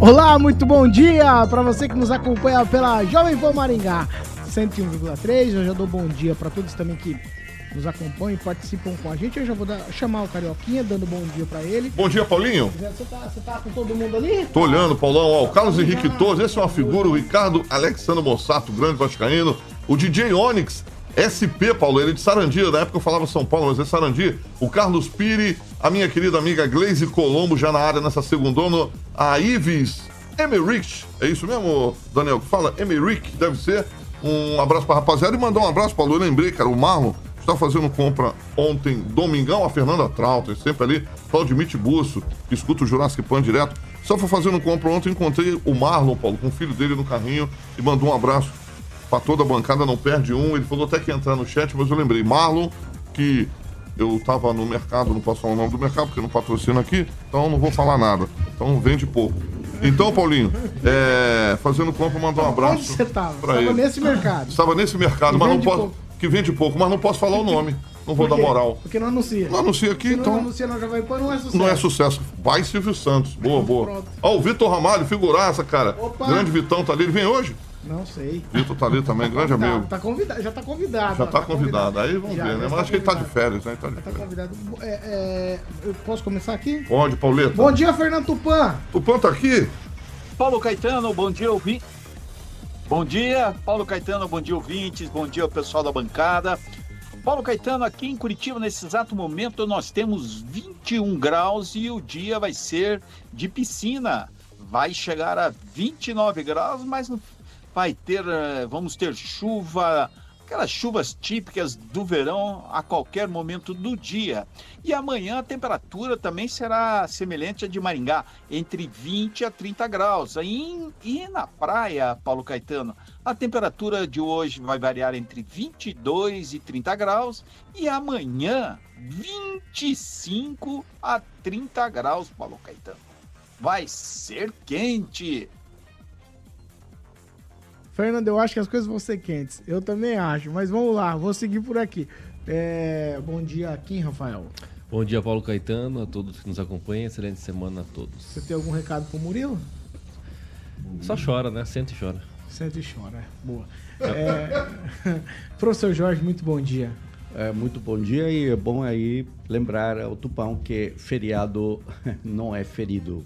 Olá, muito bom dia para você que nos acompanha pela Jovem Pan Maringá 101,3. Eu já dou bom dia para todos também que nos acompanham e participam com a gente. Eu já vou dar- chamar o Carioquinha, dando bom dia para ele. Bom dia, Paulinho. Você tá, você tá com todo mundo ali? Tô olhando, Paulão. Ó, o Carlos Henrique Torres, esse é uma figura. O Ricardo Alexandre Mossato, grande vascaíno. O DJ Onyx, SP, Paulo, ele é de Sarandia. Na época eu falava São Paulo, mas é Sarandia. O Carlos Piri, a minha querida amiga Glaze Colombo, já na área nessa segundona. A Ives Emmerich, é isso mesmo, Daniel? Fala, Emmerich, deve ser. Um abraço pra rapaziada. E mandar um abraço, Paulo. Eu lembrei, cara, o Marlon está fazendo compra ontem, domingão, a Fernanda Trauter, sempre ali, Claudio Busso, que escuta o Jurassic Pan direto. Só foi fazendo compra ontem, encontrei o Marlon, Paulo, com o filho dele no carrinho e mandou um abraço para toda a bancada, não perde um. Ele falou até que ia entrar no chat, mas eu lembrei. Marlon, que eu tava no mercado, não posso falar o nome do mercado, porque não patrocina aqui, então não vou falar nada. Então vende pouco. Então, Paulinho, é, fazendo compra, mandar um abraço. Onde você tava? pra Estava ele. nesse mercado. Estava nesse mercado, Que mas não posso. pouco. Que vende pouco, mas não posso falar o nome. Não vou dar moral. Porque não anuncia. Não anuncia aqui, Se não então. anuncia na Jovem Pan, não é sucesso. Não é sucesso. Vai Silvio Santos. Boa, boa. Pronto. Ó, o Vitor Ramalho, figuraça, cara. Opa. Grande Vitão tá ali. Ele vem hoje? Não sei. Vitor tá ali também, grande Convidado, amigo. Tá convidado, já tá convidado. Já ó, tá convidado. Aí vamos Já, ver, né? Mas está acho que ele tá de convidado. férias, né? Ele tá de Já tá férias. convidado. É, é, eu posso começar aqui? Pode, Pauleta. Bom dia, Fernando Tupan. Tupã tá aqui? Paulo Caetano, bom dia, ouvintes. Bom dia, Paulo Caetano, bom dia, ouvintes, bom dia, pessoal da bancada. Paulo Caetano, aqui em Curitiba, nesse exato momento, nós temos 21 graus e o dia vai ser de piscina. Vai chegar a 29 graus, mas não vai ter, eh, vamos ter chuva, aquelas chuvas típicas do verão a qualquer momento do dia. E amanhã a temperatura também será semelhante à de Maringá, entre 20 a 30 graus. E, e na praia, Paulo Caetano, a temperatura de hoje vai variar entre 22 e 30 graus e amanhã 25 a 30 graus, Paulo Caetano. Vai ser quente. Fernando, eu acho que as coisas vão ser quentes. Eu também acho, mas vamos lá, vou seguir por aqui. É, bom dia, Kim Rafael. Bom dia, Paulo Caetano, a todos que nos acompanham. Excelente semana a todos. Você tem algum recado pro Murilo? Só chora, né? Senta e chora. Sente e chora. é. Boa. É, Professor Jorge, muito bom dia. É, muito bom dia e é bom aí lembrar ao Tupão que feriado não é ferido.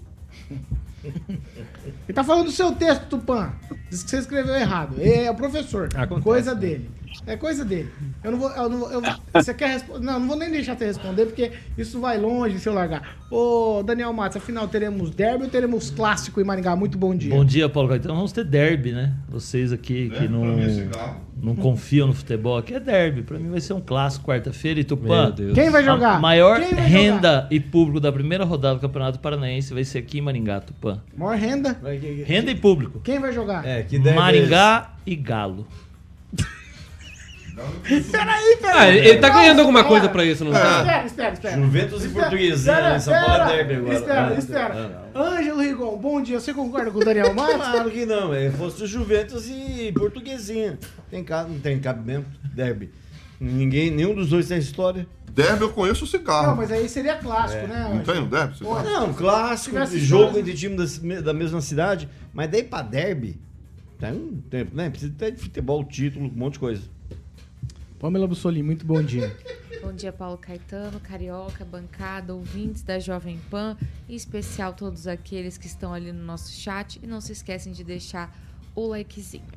Ele tá falando do seu texto, Tupã. Diz que você escreveu errado. É o professor. Acontece, coisa né? dele. É coisa dele. Eu não vou. Eu não vou eu- você quer responder? Não, não vou nem deixar você responder, porque isso vai longe se eu largar. Ô, Daniel Matos, afinal teremos derby ou teremos clássico em Maringá? Muito bom dia. Bom dia, Paulo Caetano. Vamos ter derby, né? Vocês aqui que não, não confiam no futebol, aqui é derby. Pra mim vai ser um clássico quarta-feira. E Tupã, Meu Deus. Quem vai jogar? a maior vai renda jogar? e público da primeira rodada do Campeonato Paranaense vai ser aqui em Maringá, Tupã. Maior renda. Renda e público. Quem vai jogar? É, que deve Maringá e Galo. Peraí, peraí. Ah, ele, ele tá ganhando alguma coisa pra isso, não tá? Espera, espera, espera. Juventus e Espera, Portuguesinha, né? São Paulo é derby agora. Espera, Ah, espera. Ângelo Rigon, bom dia. Você concorda com o Daniel Matos? Claro que não, é fosse Juventus e Portuguesinha. Tem, ca- não tem cabimento, derby. Ninguém, nenhum dos dois tem história. Derby eu conheço o cigarro. Não, mas aí seria clássico, né? Não tem um derby? cigarro? Não, clássico, jogo entre times da, da mesma cidade, mas daí pra derby, tem um tempo, né? Precisa ter de futebol, título, um monte de coisa. Pamela Bussolini, muito bom dia. Bom dia, Paulo Caetano, Carioca, bancada, ouvintes da Jovem Pan, em especial todos aqueles que estão ali no nosso chat. E não se esquecem de deixar o likezinho.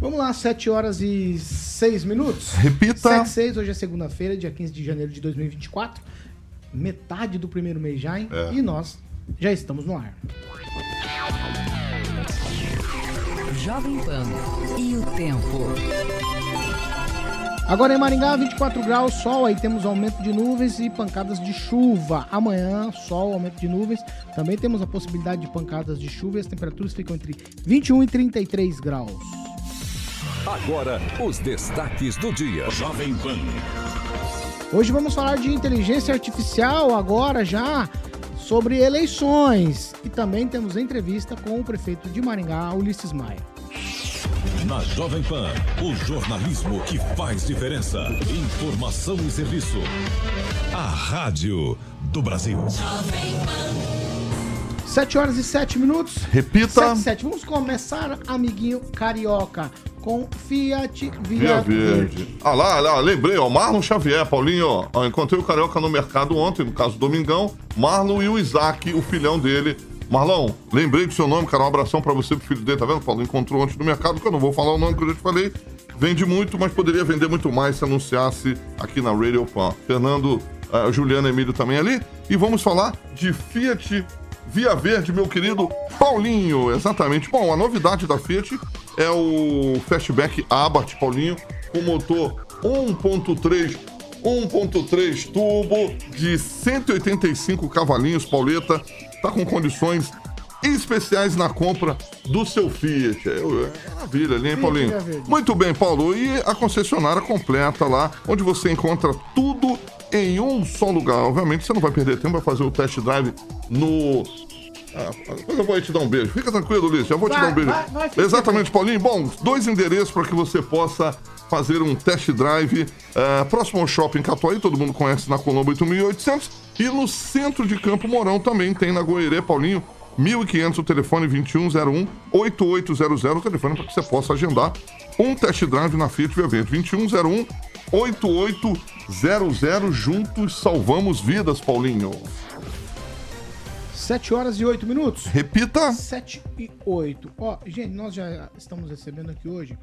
Vamos lá, 7 horas e 6 minutos. Repita. 7 6, hoje é segunda-feira, dia 15 de janeiro de 2024. Metade do primeiro mês já, hein? É. E nós já estamos no ar. Jovem Pan e o tempo. Agora em Maringá, 24 graus, sol, aí temos aumento de nuvens e pancadas de chuva. Amanhã, sol, aumento de nuvens. Também temos a possibilidade de pancadas de chuva e as temperaturas ficam entre 21 e 33 graus. Agora, os destaques do dia. Jovem Pan. Hoje vamos falar de inteligência artificial, agora já sobre eleições. E também temos entrevista com o prefeito de Maringá, Ulisses Maia. Na Jovem Pan, o jornalismo que faz diferença. Informação e serviço. A Rádio do Brasil. 7 horas e 7 minutos. Repita. 7, 7. Vamos começar, amiguinho carioca, com Fiat Via Via, Verde. Ah lá, lá, lembrei, ó, Marlon Xavier, Paulinho, ó, encontrei o Carioca no mercado ontem, no caso Domingão, Marlon e o Isaac, o filhão dele. Marlon, lembrei do seu nome, cara, um abração pra você, pro filho dele, tá vendo? Paulo encontrou ontem no mercado, que eu não vou falar o nome que eu já te falei. Vende muito, mas poderia vender muito mais se anunciasse aqui na Radio Pan. Fernando, uh, Juliana Emílio também ali. E vamos falar de Fiat Via Verde, meu querido Paulinho. Exatamente. Bom, a novidade da Fiat é o Fastback Abarth, Paulinho, com motor 1.3 1.3 turbo de 185 cavalinhos, Pauleta. Tá com condições especiais na compra do seu Fiat. É, é maravilha ali, hein, Paulinho? Muito bem, Paulo. E a concessionária completa lá, onde você encontra tudo em um só lugar. Obviamente, você não vai perder tempo, vai fazer o test drive no. Ah, eu vou te dar um beijo. Fica tranquilo, Ulisses. Eu vou te Vai, dar um beijo. vai, vai, Exatamente, Paulinho. Bom, dois endereços para que você possa fazer um test drive. eh, próximo ao shopping Catuaí, todo mundo conhece na Colombo 8800. E no centro de Campo Mourão também tem na Goerê, Paulinho. 1500, o telefone 2101 8800, o telefone para que você possa agendar um test drive na Fiat Via Verde. 2101 8800, juntos salvamos vidas, Paulinho. 7 horas e 8 minutos. Repita. 7 e 8. Ó, gente, nós já estamos recebendo aqui hoje,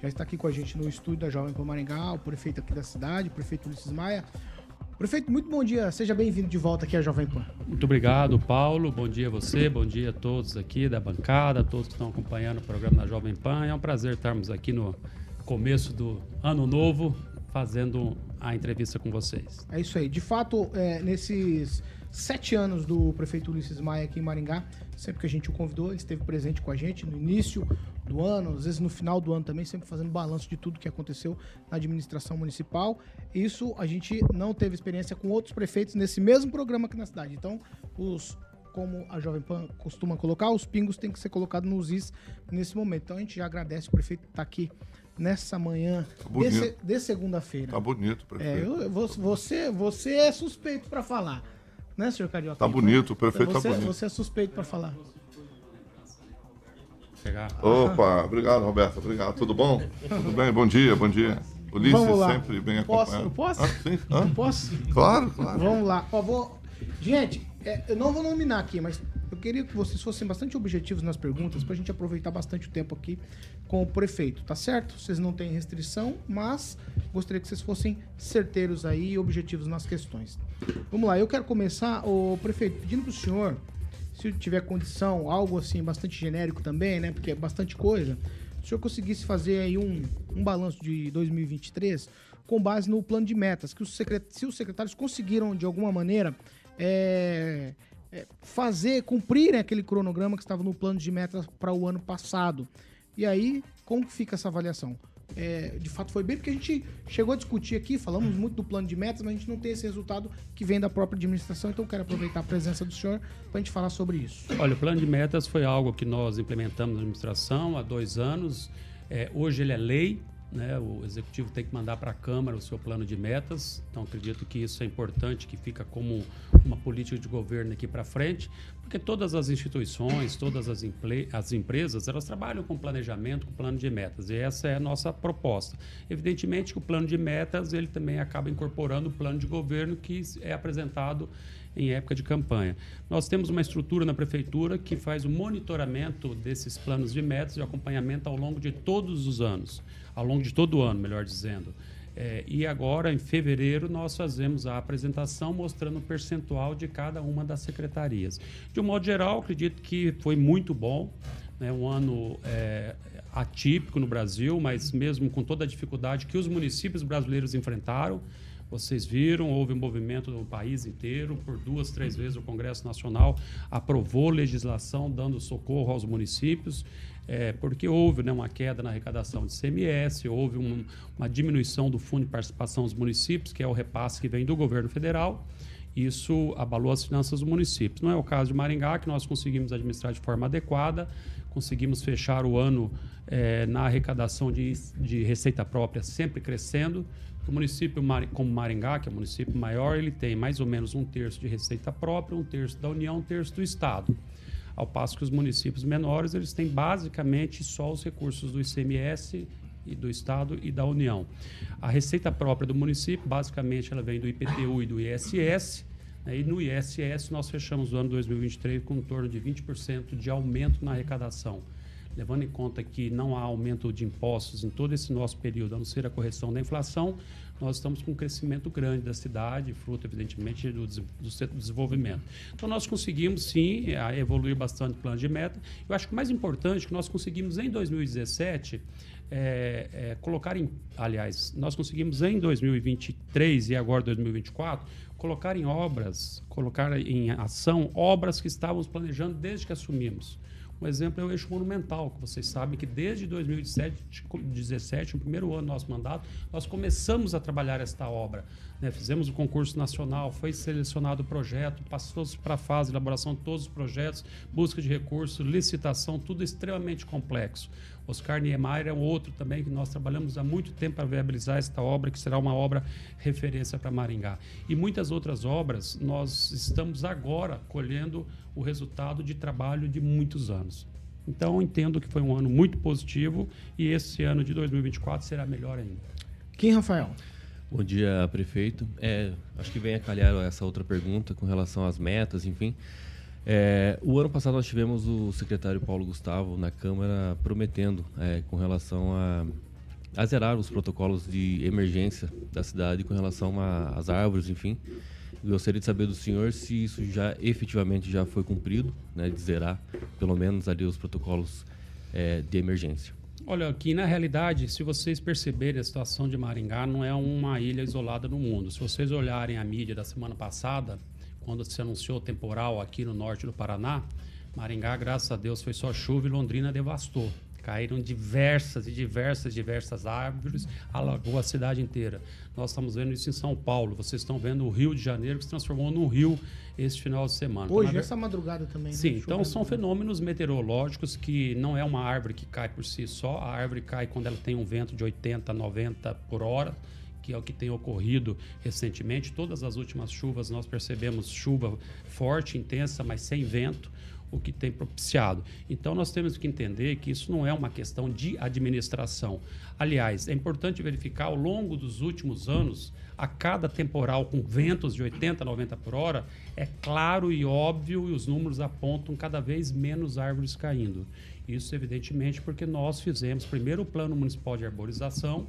já está aqui com a gente no estúdio da Jovem Pan Maringá, o prefeito aqui da cidade, o prefeito Ulisses Maia. Prefeito, muito bom dia, seja bem-vindo de volta aqui à Jovem Pan. Muito obrigado, Paulo. Bom dia a você, bom dia a todos aqui da bancada, a todos que estão acompanhando o programa da Jovem Pan. É um prazer estarmos aqui no começo do ano novo, fazendo a entrevista com vocês. É isso aí. De fato, é, nesses sete anos do prefeito Ulisses Maia aqui em Maringá, sempre que a gente o convidou, ele esteve presente com a gente no início do ano, às vezes no final do ano também, sempre fazendo balanço de tudo que aconteceu na administração municipal. Isso a gente não teve experiência com outros prefeitos nesse mesmo programa aqui na cidade. Então, os como a Jovem Pan costuma colocar, os pingos têm que ser colocados nos is nesse momento. Então a gente já agradece o prefeito estar aqui nessa manhã bonito. de, de segunda-feira. Tá bonito, É, prefeito. eu, eu vou- você, você é suspeito pra falar, né, senhor Carioca? Tá bonito, o prefeito tá você, bonito. Você é suspeito pra falar. Opa, obrigado, Roberto. Obrigado. Tudo bom? Tudo bem? Bom dia, bom dia. Ulisses Vamos lá. sempre bem Posso? acompanhado. Eu posso? Ah, sim. Hã? Posso? Claro, claro. Vamos lá. Ó, vou... Gente, é, eu não vou nominar aqui, mas eu queria que vocês fossem bastante objetivos nas perguntas pra gente aproveitar bastante o tempo aqui com o prefeito, tá certo? Vocês não têm restrição, mas gostaria que vocês fossem certeiros aí e objetivos nas questões. Vamos lá, eu quero começar, o prefeito, pedindo pro senhor, se tiver condição, algo assim bastante genérico também, né? Porque é bastante coisa. Se o senhor conseguisse fazer aí um, um balanço de 2023 com base no plano de metas, que os secret... se os secretários conseguiram, de alguma maneira, é, é, fazer, cumprirem aquele cronograma que estava no plano de metas para o ano passado. E aí, como que fica essa avaliação? É, de fato foi bem, porque a gente chegou a discutir aqui, falamos muito do plano de metas, mas a gente não tem esse resultado que vem da própria administração, então quero aproveitar a presença do senhor para a gente falar sobre isso. Olha, o plano de metas foi algo que nós implementamos na administração há dois anos. É, hoje ele é lei, né? o executivo tem que mandar para a Câmara o seu plano de metas. Então acredito que isso é importante, que fica como uma política de governo aqui para frente, porque todas as instituições, todas as, as empresas, elas trabalham com planejamento, com plano de metas, e essa é a nossa proposta. Evidentemente que o plano de metas ele também acaba incorporando o plano de governo que é apresentado em época de campanha. Nós temos uma estrutura na prefeitura que faz o monitoramento desses planos de metas e acompanhamento ao longo de todos os anos, ao longo de todo o ano, melhor dizendo. É, e agora, em fevereiro, nós fazemos a apresentação mostrando o percentual de cada uma das secretarias. De um modo geral, acredito que foi muito bom. né, um ano é, atípico no Brasil, mas mesmo com toda a dificuldade que os municípios brasileiros enfrentaram. Vocês viram, houve um movimento no país inteiro, por duas, três vezes o Congresso Nacional aprovou legislação dando socorro aos municípios, é, porque houve né, uma queda na arrecadação de CMS, houve um, uma diminuição do Fundo de Participação dos Municípios, que é o repasse que vem do governo federal. Isso abalou as finanças do município. Não é o caso de Maringá, que nós conseguimos administrar de forma adequada, conseguimos fechar o ano é, na arrecadação de, de receita própria sempre crescendo. O município como Maringá, que é o município maior, ele tem mais ou menos um terço de receita própria, um terço da União, um terço do Estado. Ao passo que os municípios menores, eles têm basicamente só os recursos do ICMS e do Estado e da União. A receita própria do município, basicamente, ela vem do IPTU e do ISS. Né? E no ISS, nós fechamos o ano 2023 com em torno de 20% de aumento na arrecadação levando em conta que não há aumento de impostos em todo esse nosso período, a não ser a correção da inflação, nós estamos com um crescimento grande da cidade, fruto, evidentemente, do, do desenvolvimento. Então, nós conseguimos, sim, evoluir bastante o plano de meta. Eu acho que o mais importante é que nós conseguimos, em 2017, é, é, colocar em. Aliás, nós conseguimos em 2023 e agora 2024 colocar em obras, colocar em ação obras que estávamos planejando desde que assumimos. Um exemplo é o eixo monumental, que vocês sabem que desde 2017, no primeiro ano do nosso mandato, nós começamos a trabalhar esta obra. Né? Fizemos o concurso nacional, foi selecionado o projeto, passou para a fase de elaboração de todos os projetos, busca de recursos, licitação, tudo extremamente complexo. Oscar Niemeyer é um outro também que nós trabalhamos há muito tempo para viabilizar esta obra, que será uma obra referência para Maringá. E muitas outras obras, nós estamos agora colhendo o resultado de trabalho de muitos anos. Então, entendo que foi um ano muito positivo e esse ano de 2024 será melhor ainda. Quem, Rafael? Bom dia, prefeito. É, acho que vem a calhar essa outra pergunta com relação às metas, enfim. É, o ano passado nós tivemos o secretário Paulo Gustavo na Câmara prometendo é, com relação a, a, zerar os protocolos de emergência da cidade com relação às árvores, enfim. Gostaria de saber do senhor se isso já efetivamente já foi cumprido, né, de zerar pelo menos ali os protocolos é, de emergência. Olha, aqui na realidade, se vocês perceberem a situação de Maringá, não é uma ilha isolada no mundo. Se vocês olharem a mídia da semana passada, quando se anunciou temporal aqui no norte do Paraná, Maringá, graças a Deus, foi só chuva e Londrina devastou. Caíram diversas e diversas, diversas árvores, alagou a cidade inteira. Nós estamos vendo isso em São Paulo. Vocês estão vendo o Rio de Janeiro que se transformou num rio esse final de semana. Hoje, então, essa madrugada também. Sim, né? então são fenômenos meteorológicos que não é uma árvore que cai por si só. A árvore cai quando ela tem um vento de 80, 90 por hora que é o que tem ocorrido recentemente. Todas as últimas chuvas nós percebemos chuva forte, intensa, mas sem vento, o que tem propiciado. Então nós temos que entender que isso não é uma questão de administração. Aliás, é importante verificar ao longo dos últimos anos, a cada temporal com ventos de 80, 90 por hora, é claro e óbvio e os números apontam cada vez menos árvores caindo. Isso, evidentemente, porque nós fizemos primeiro o Plano Municipal de Arborização,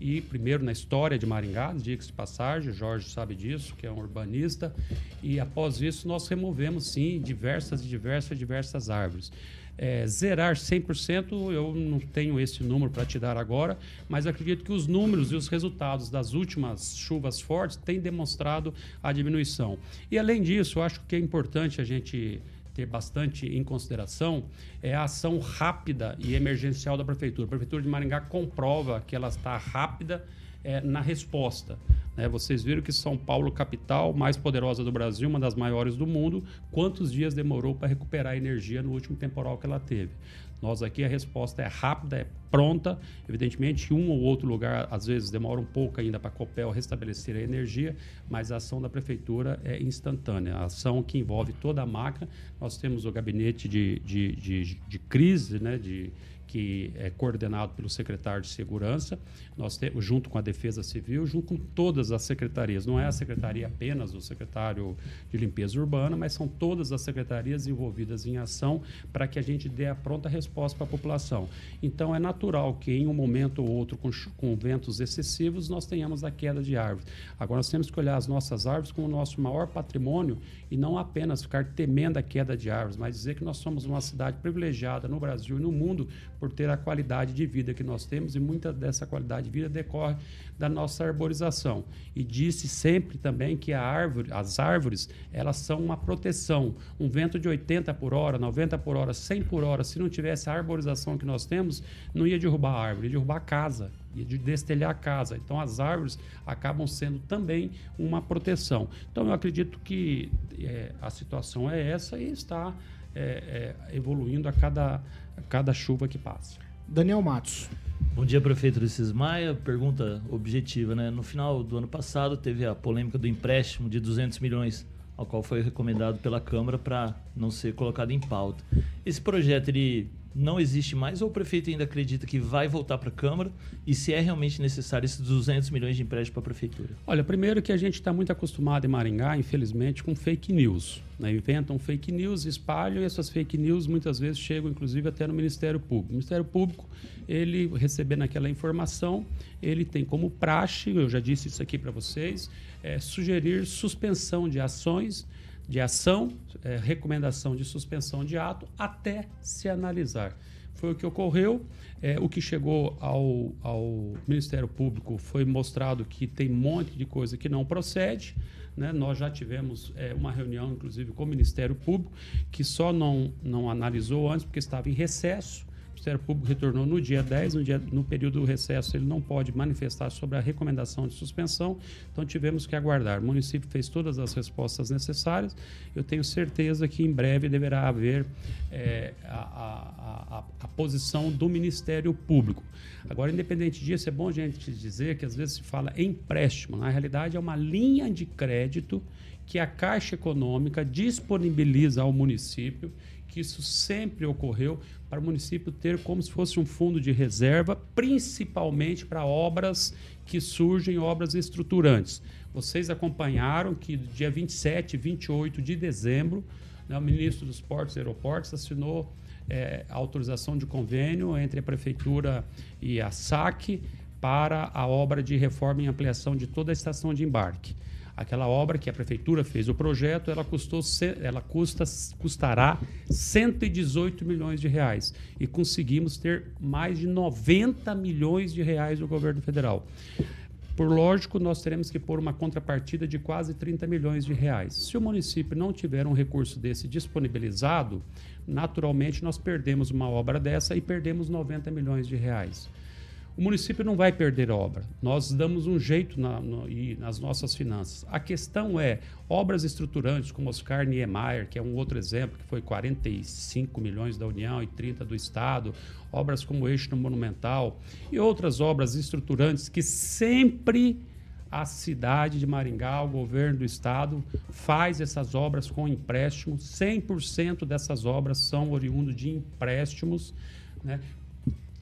e primeiro na história de Maringá, diga-se de passagem, o Jorge sabe disso, que é um urbanista, e após isso nós removemos sim diversas e diversas diversas árvores. É, zerar 100%, eu não tenho esse número para te dar agora, mas acredito que os números e os resultados das últimas chuvas fortes têm demonstrado a diminuição. E além disso, eu acho que é importante a gente ter bastante em consideração é a ação rápida e emergencial da prefeitura. A prefeitura de Maringá comprova que ela está rápida é, na resposta. Né? Vocês viram que São Paulo, capital mais poderosa do Brasil, uma das maiores do mundo, quantos dias demorou para recuperar a energia no último temporal que ela teve? Nós aqui a resposta é rápida, é pronta. Evidentemente, um ou outro lugar às vezes demora um pouco ainda para a Copel restabelecer a energia, mas a ação da prefeitura é instantânea. A ação que envolve toda a máquina. Nós temos o gabinete de, de, de, de crise, né, de, que é coordenado pelo secretário de Segurança, nós junto com a Defesa Civil, junto com todas as secretarias. Não é a secretaria apenas do secretário de Limpeza Urbana, mas são todas as secretarias envolvidas em ação para que a gente dê a pronta resposta para a população. Então, é natural que em um momento ou outro, com, com ventos excessivos, nós tenhamos a queda de árvores. Agora, nós temos que olhar as nossas árvores como o nosso maior patrimônio e não apenas ficar temendo a queda de árvores, mas dizer que nós somos uma cidade privilegiada no Brasil e no mundo por ter a qualidade de vida que nós temos e muita dessa qualidade de vida decorre da nossa arborização. E disse sempre também que a árvore, as árvores, elas são uma proteção. Um vento de 80 por hora, 90 por hora, 100 por hora, se não tivesse a arborização que nós temos, não ia derrubar a árvore, ia derrubar a casa, ia destelhar a casa. Então as árvores acabam sendo também uma proteção. Então eu acredito que é, a situação é essa e está é, é, evoluindo a cada, a cada chuva que passa. Daniel Matos. Bom dia, prefeito Ulisses Maia. Pergunta objetiva, né? No final do ano passado teve a polêmica do empréstimo de 200 milhões, ao qual foi recomendado pela Câmara para não ser colocado em pauta. Esse projeto ele não existe mais ou o prefeito ainda acredita que vai voltar para a Câmara e se é realmente necessário esses 200 milhões de empréstimo para a Prefeitura? Olha, primeiro que a gente está muito acostumado em Maringá, infelizmente, com fake news. Né? Inventam fake news, espalham e essas fake news muitas vezes chegam, inclusive, até no Ministério Público. O Ministério Público, ele recebendo aquela informação, ele tem como praxe, eu já disse isso aqui para vocês, é, sugerir suspensão de ações de ação, é, recomendação de suspensão de ato, até se analisar. Foi o que ocorreu. É, o que chegou ao, ao, Ministério Público foi mostrado que tem um monte de coisa que não procede. Né? Nós já tivemos é, uma reunião, inclusive, com o Ministério Público, que só não, não analisou antes porque estava em recesso. Ministério Público retornou no dia 10, no, dia, no período do recesso ele não pode manifestar sobre a recomendação de suspensão, então tivemos que aguardar. O município fez todas as respostas necessárias, eu tenho certeza que em breve deverá haver é, a, a, a, a posição do Ministério Público. Agora, independente disso, é bom a gente dizer que às vezes se fala empréstimo, na realidade é uma linha de crédito que a Caixa Econômica disponibiliza ao município que isso sempre ocorreu para o município ter como se fosse um fundo de reserva, principalmente para obras que surgem, obras estruturantes. Vocês acompanharam que dia 27 e 28 de dezembro, né, o ministro dos Portos e Aeroportos assinou é, a autorização de convênio entre a Prefeitura e a SAC para a obra de reforma e ampliação de toda a estação de embarque. Aquela obra que a prefeitura fez o projeto, ela custou, ela custa, custará 118 milhões de reais e conseguimos ter mais de 90 milhões de reais do governo federal. Por lógico, nós teremos que pôr uma contrapartida de quase 30 milhões de reais. Se o município não tiver um recurso desse disponibilizado, naturalmente nós perdemos uma obra dessa e perdemos 90 milhões de reais. O município não vai perder obra. Nós damos um jeito na, no, nas nossas finanças. A questão é obras estruturantes, como Oscar Niemeyer, que é um outro exemplo, que foi 45 milhões da União e 30 do Estado, obras como o Eixo Monumental e outras obras estruturantes que sempre a cidade de Maringá, o governo do estado, faz essas obras com empréstimo. 100% dessas obras são oriundos de empréstimos. Né?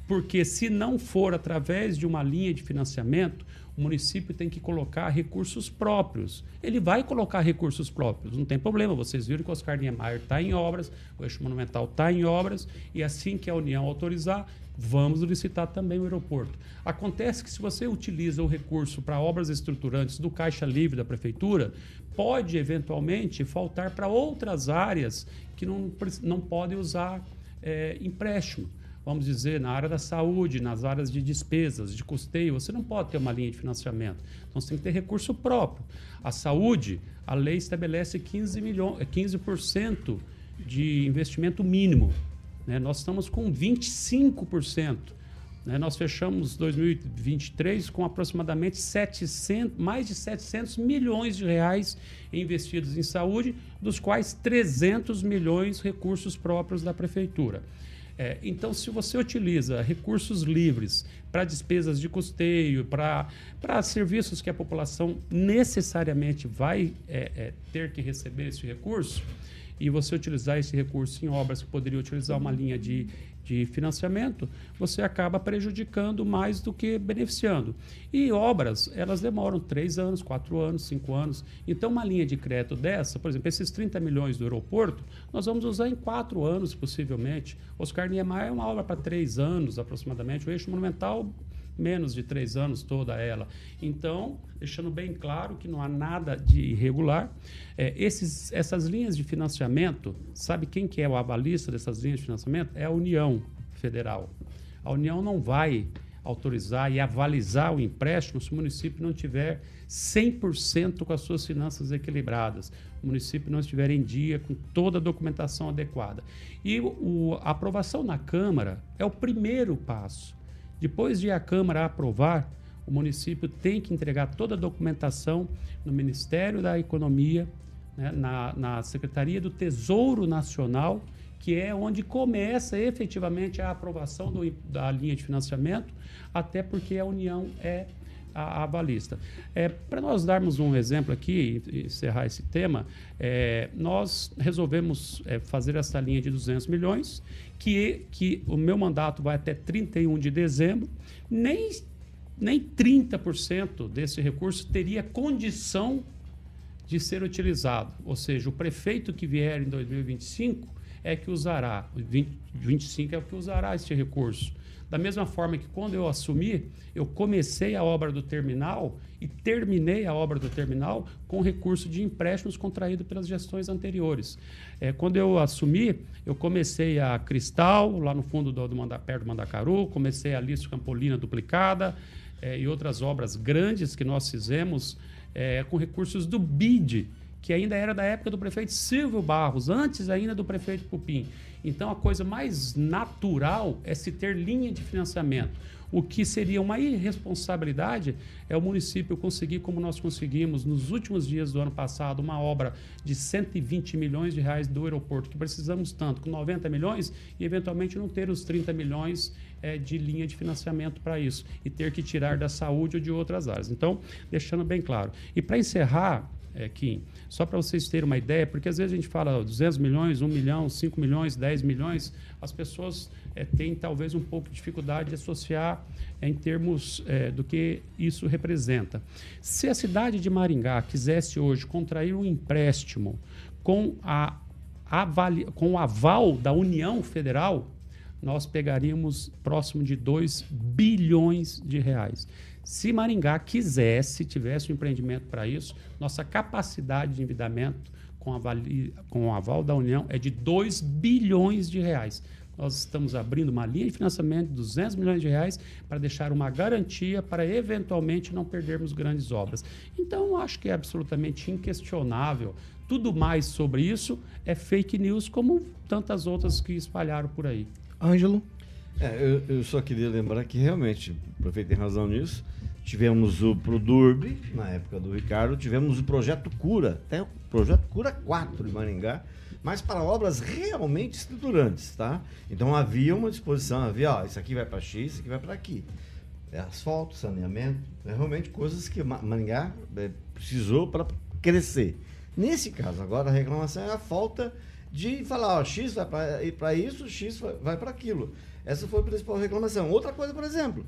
Porque se não for através de uma linha de financiamento, o município tem que colocar recursos próprios. Ele vai colocar recursos próprios, não tem problema. Vocês viram que o Oscar Niemeyer está em obras, o Eixo Monumental está em obras, e assim que a União autorizar, vamos licitar também o aeroporto. Acontece que se você utiliza o recurso para obras estruturantes do Caixa Livre da Prefeitura, pode eventualmente faltar para outras áreas que não, não podem usar é, empréstimo vamos dizer, na área da saúde, nas áreas de despesas, de custeio, você não pode ter uma linha de financiamento. Então você tem que ter recurso próprio. A saúde, a lei estabelece 15%, milhões, 15% de investimento mínimo. Né? Nós estamos com 25%. Né? Nós fechamos 2023 com aproximadamente 700, mais de 700 milhões de reais investidos em saúde, dos quais 300 milhões recursos próprios da prefeitura. É, então, se você utiliza recursos livres para despesas de custeio, para serviços que a população necessariamente vai é, é, ter que receber esse recurso, e você utilizar esse recurso em obras que poderia utilizar uma linha de, de financiamento, você acaba prejudicando mais do que beneficiando. E obras, elas demoram três anos, quatro anos, cinco anos. Então, uma linha de crédito dessa, por exemplo, esses 30 milhões do aeroporto, nós vamos usar em quatro anos, possivelmente. Oscar Niemeyer é uma obra para três anos, aproximadamente. O eixo monumental, menos de três anos toda ela. Então, deixando bem claro que não há nada de irregular. É, esses, essas linhas de financiamento, sabe quem que é o avalista dessas linhas de financiamento? É a União Federal. A União não vai autorizar e avalizar o empréstimo se o município não tiver 100% com as suas finanças equilibradas, o município não estiver em dia com toda a documentação adequada. E o, a aprovação na Câmara é o primeiro passo. Depois de a Câmara aprovar, o município tem que entregar toda a documentação no Ministério da Economia, né, na, na Secretaria do Tesouro Nacional, que é onde começa efetivamente a aprovação do, da linha de financiamento, até porque a União é a, a balista. É, Para nós darmos um exemplo aqui e encerrar esse tema, é, nós resolvemos é, fazer essa linha de 200 milhões, que, que o meu mandato vai até 31 de dezembro, nem, nem 30% desse recurso teria condição de ser utilizado. Ou seja, o prefeito que vier em 2025 é que usará, 20, 25 é o que usará este recurso. Da mesma forma que quando eu assumi, eu comecei a obra do terminal e terminei a obra do terminal com recurso de empréstimos contraído pelas gestões anteriores. É, quando eu assumi, eu comecei a Cristal, lá no fundo do, do Manda, perto do Mandacaru, comecei a Lício Campolina duplicada é, e outras obras grandes que nós fizemos é, com recursos do BID, que ainda era da época do prefeito Silvio Barros, antes ainda do prefeito Pupim. Então, a coisa mais natural é se ter linha de financiamento. O que seria uma irresponsabilidade é o município conseguir, como nós conseguimos nos últimos dias do ano passado, uma obra de 120 milhões de reais do aeroporto, que precisamos tanto, com 90 milhões, e eventualmente não ter os 30 milhões é, de linha de financiamento para isso, e ter que tirar da saúde ou de outras áreas. Então, deixando bem claro. E para encerrar, é, Kim, só para vocês terem uma ideia, porque às vezes a gente fala 200 milhões, 1 milhão, 5 milhões, 10 milhões, as pessoas é, têm talvez um pouco de dificuldade de associar é, em termos é, do que isso representa. Se a cidade de Maringá quisesse hoje contrair um empréstimo com, a, avali, com o aval da União Federal, nós pegaríamos próximo de 2 bilhões de reais. Se Maringá quisesse, tivesse um empreendimento para isso, nossa capacidade de endividamento com, avali, com o aval da União é de 2 bilhões de reais. Nós estamos abrindo uma linha de financiamento de 200 milhões de reais para deixar uma garantia para eventualmente não perdermos grandes obras. Então, acho que é absolutamente inquestionável. Tudo mais sobre isso é fake news, como tantas outras que espalharam por aí. Ângelo? É, eu, eu, só queria lembrar que realmente o prefeito tem razão nisso. Tivemos o Produrb, na época do Ricardo, tivemos o Projeto Cura, até o Projeto Cura 4 em Maringá, mas para obras realmente estruturantes, tá? Então havia uma disposição, havia, ó, isso aqui vai para X, isso aqui vai para aqui. É asfalto, saneamento, é realmente coisas que Maringá é, precisou para crescer. Nesse caso, agora a reclamação é a falta de falar, ó, X vai para isso, X vai para aquilo. Essa foi a principal reclamação. Outra coisa, por exemplo,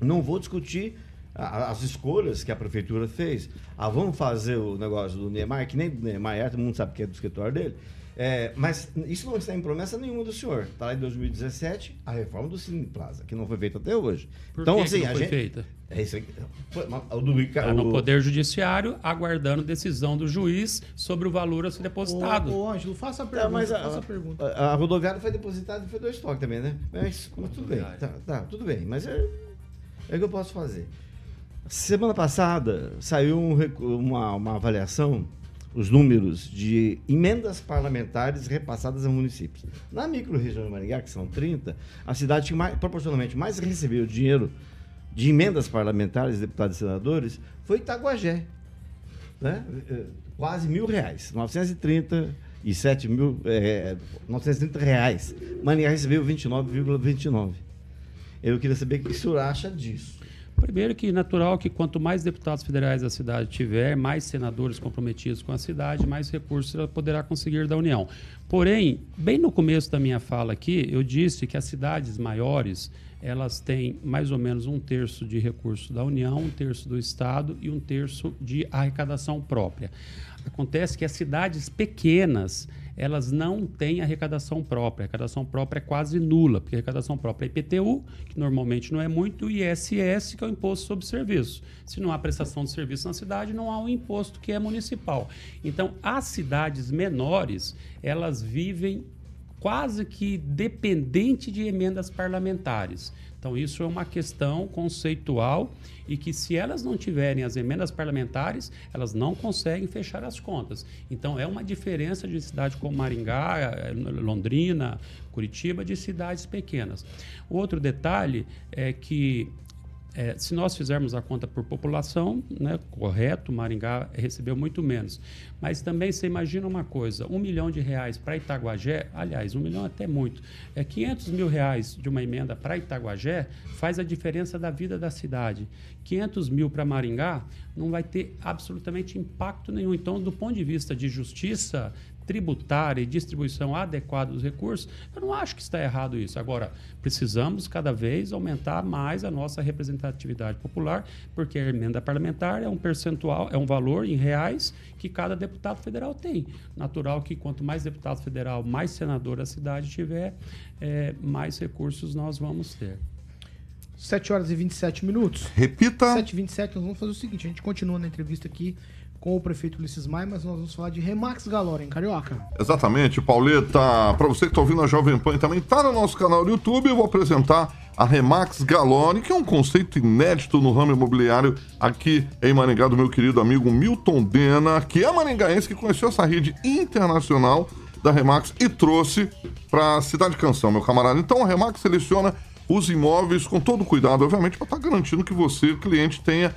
não vou discutir as escolhas que a prefeitura fez. Ah, vamos fazer o negócio do Neymar, que nem do Neymar é, todo mundo sabe que é do escritório dele. É, mas isso não está em promessa nenhuma do senhor. Está lá em 2017 a reforma do Cine Plaza, que não foi feita até hoje. Por então, que assim, que não a foi gente... feita? É isso aí. Foi, o do Ricardo... Tá no Poder Judiciário, aguardando decisão do juiz sobre o valor a ser depositado. Ô, ô Ângelo, faça a pergunta. Tá, mas a, faça a, pergunta. A, a, rodoviária foi depositada e foi do estoque também, né? Mas, mas tudo bem. Tá, tá, tudo bem. Mas é, é o que eu posso fazer. Semana passada saiu um, uma, uma avaliação os números de emendas parlamentares repassadas a municípios. Na micro-região de Maringá, que são 30, a cidade que mais, proporcionalmente mais recebeu dinheiro de emendas parlamentares, deputados e senadores, foi Itaguajé. Né? É, quase mil reais, 937 mil, é, 930 reais. Maringá recebeu 29,29. ,29. Eu queria saber o que o senhor acha disso. Primeiro que natural que quanto mais deputados federais a cidade tiver, mais senadores comprometidos com a cidade, mais recursos ela poderá conseguir da União. Porém, bem no começo da minha fala aqui, eu disse que as cidades maiores elas têm mais ou menos um terço de recursos da União, um terço do Estado e um terço de arrecadação própria. Acontece que as cidades pequenas elas não têm arrecadação própria. A arrecadação própria é quase nula, porque a arrecadação própria é IPTU, que normalmente não é muito, e ISS, que é o Imposto sobre Serviço. Se não há prestação de serviço na cidade, não há um imposto que é municipal. Então, as cidades menores, elas vivem quase que dependente de emendas parlamentares. Então, isso é uma questão conceitual e que, se elas não tiverem as emendas parlamentares, elas não conseguem fechar as contas. Então, é uma diferença de cidade como Maringá, eh, Londrina, Curitiba, de cidades pequenas. Outro detalhe é que é, se nós fizermos a conta por população, né, correto, Maringá recebeu muito menos. Mas também você imagina uma coisa: um milhão de reais para Itaguajé, aliás, um milhão até muito, é 500 mil reais de uma emenda para Itaguajé faz a diferença da vida da cidade. 500 mil para Maringá não vai ter absolutamente impacto nenhum. Então, do ponto de vista de justiça, tributária e distribuição adequada dos recursos, eu não acho que está errado isso. Agora, precisamos cada vez aumentar mais a nossa representatividade popular, porque a emenda parlamentar é um percentual, é um valor em reais que cada deputado federal tem. Natural que quanto mais deputado federal, mais senador a cidade tiver, é, mais recursos nós vamos ter. 7 horas e 27 minutos. Repita. 7 e 27 nós vamos fazer o seguinte, a gente continua na entrevista aqui com o prefeito Ulisses Maia, mas nós vamos falar de Remax Galora, em Carioca. Exatamente, Pauleta. Para você que está ouvindo a Jovem Pan e também está no nosso canal do YouTube, eu vou apresentar a Remax Galone, que é um conceito inédito no ramo imobiliário aqui em Maringá, do meu querido amigo Milton Dena, que é maringaense, que conheceu essa rede internacional da Remax e trouxe para a Cidade Canção, meu camarada. Então a Remax seleciona os imóveis com todo cuidado, obviamente, para estar tá garantindo que você, cliente, tenha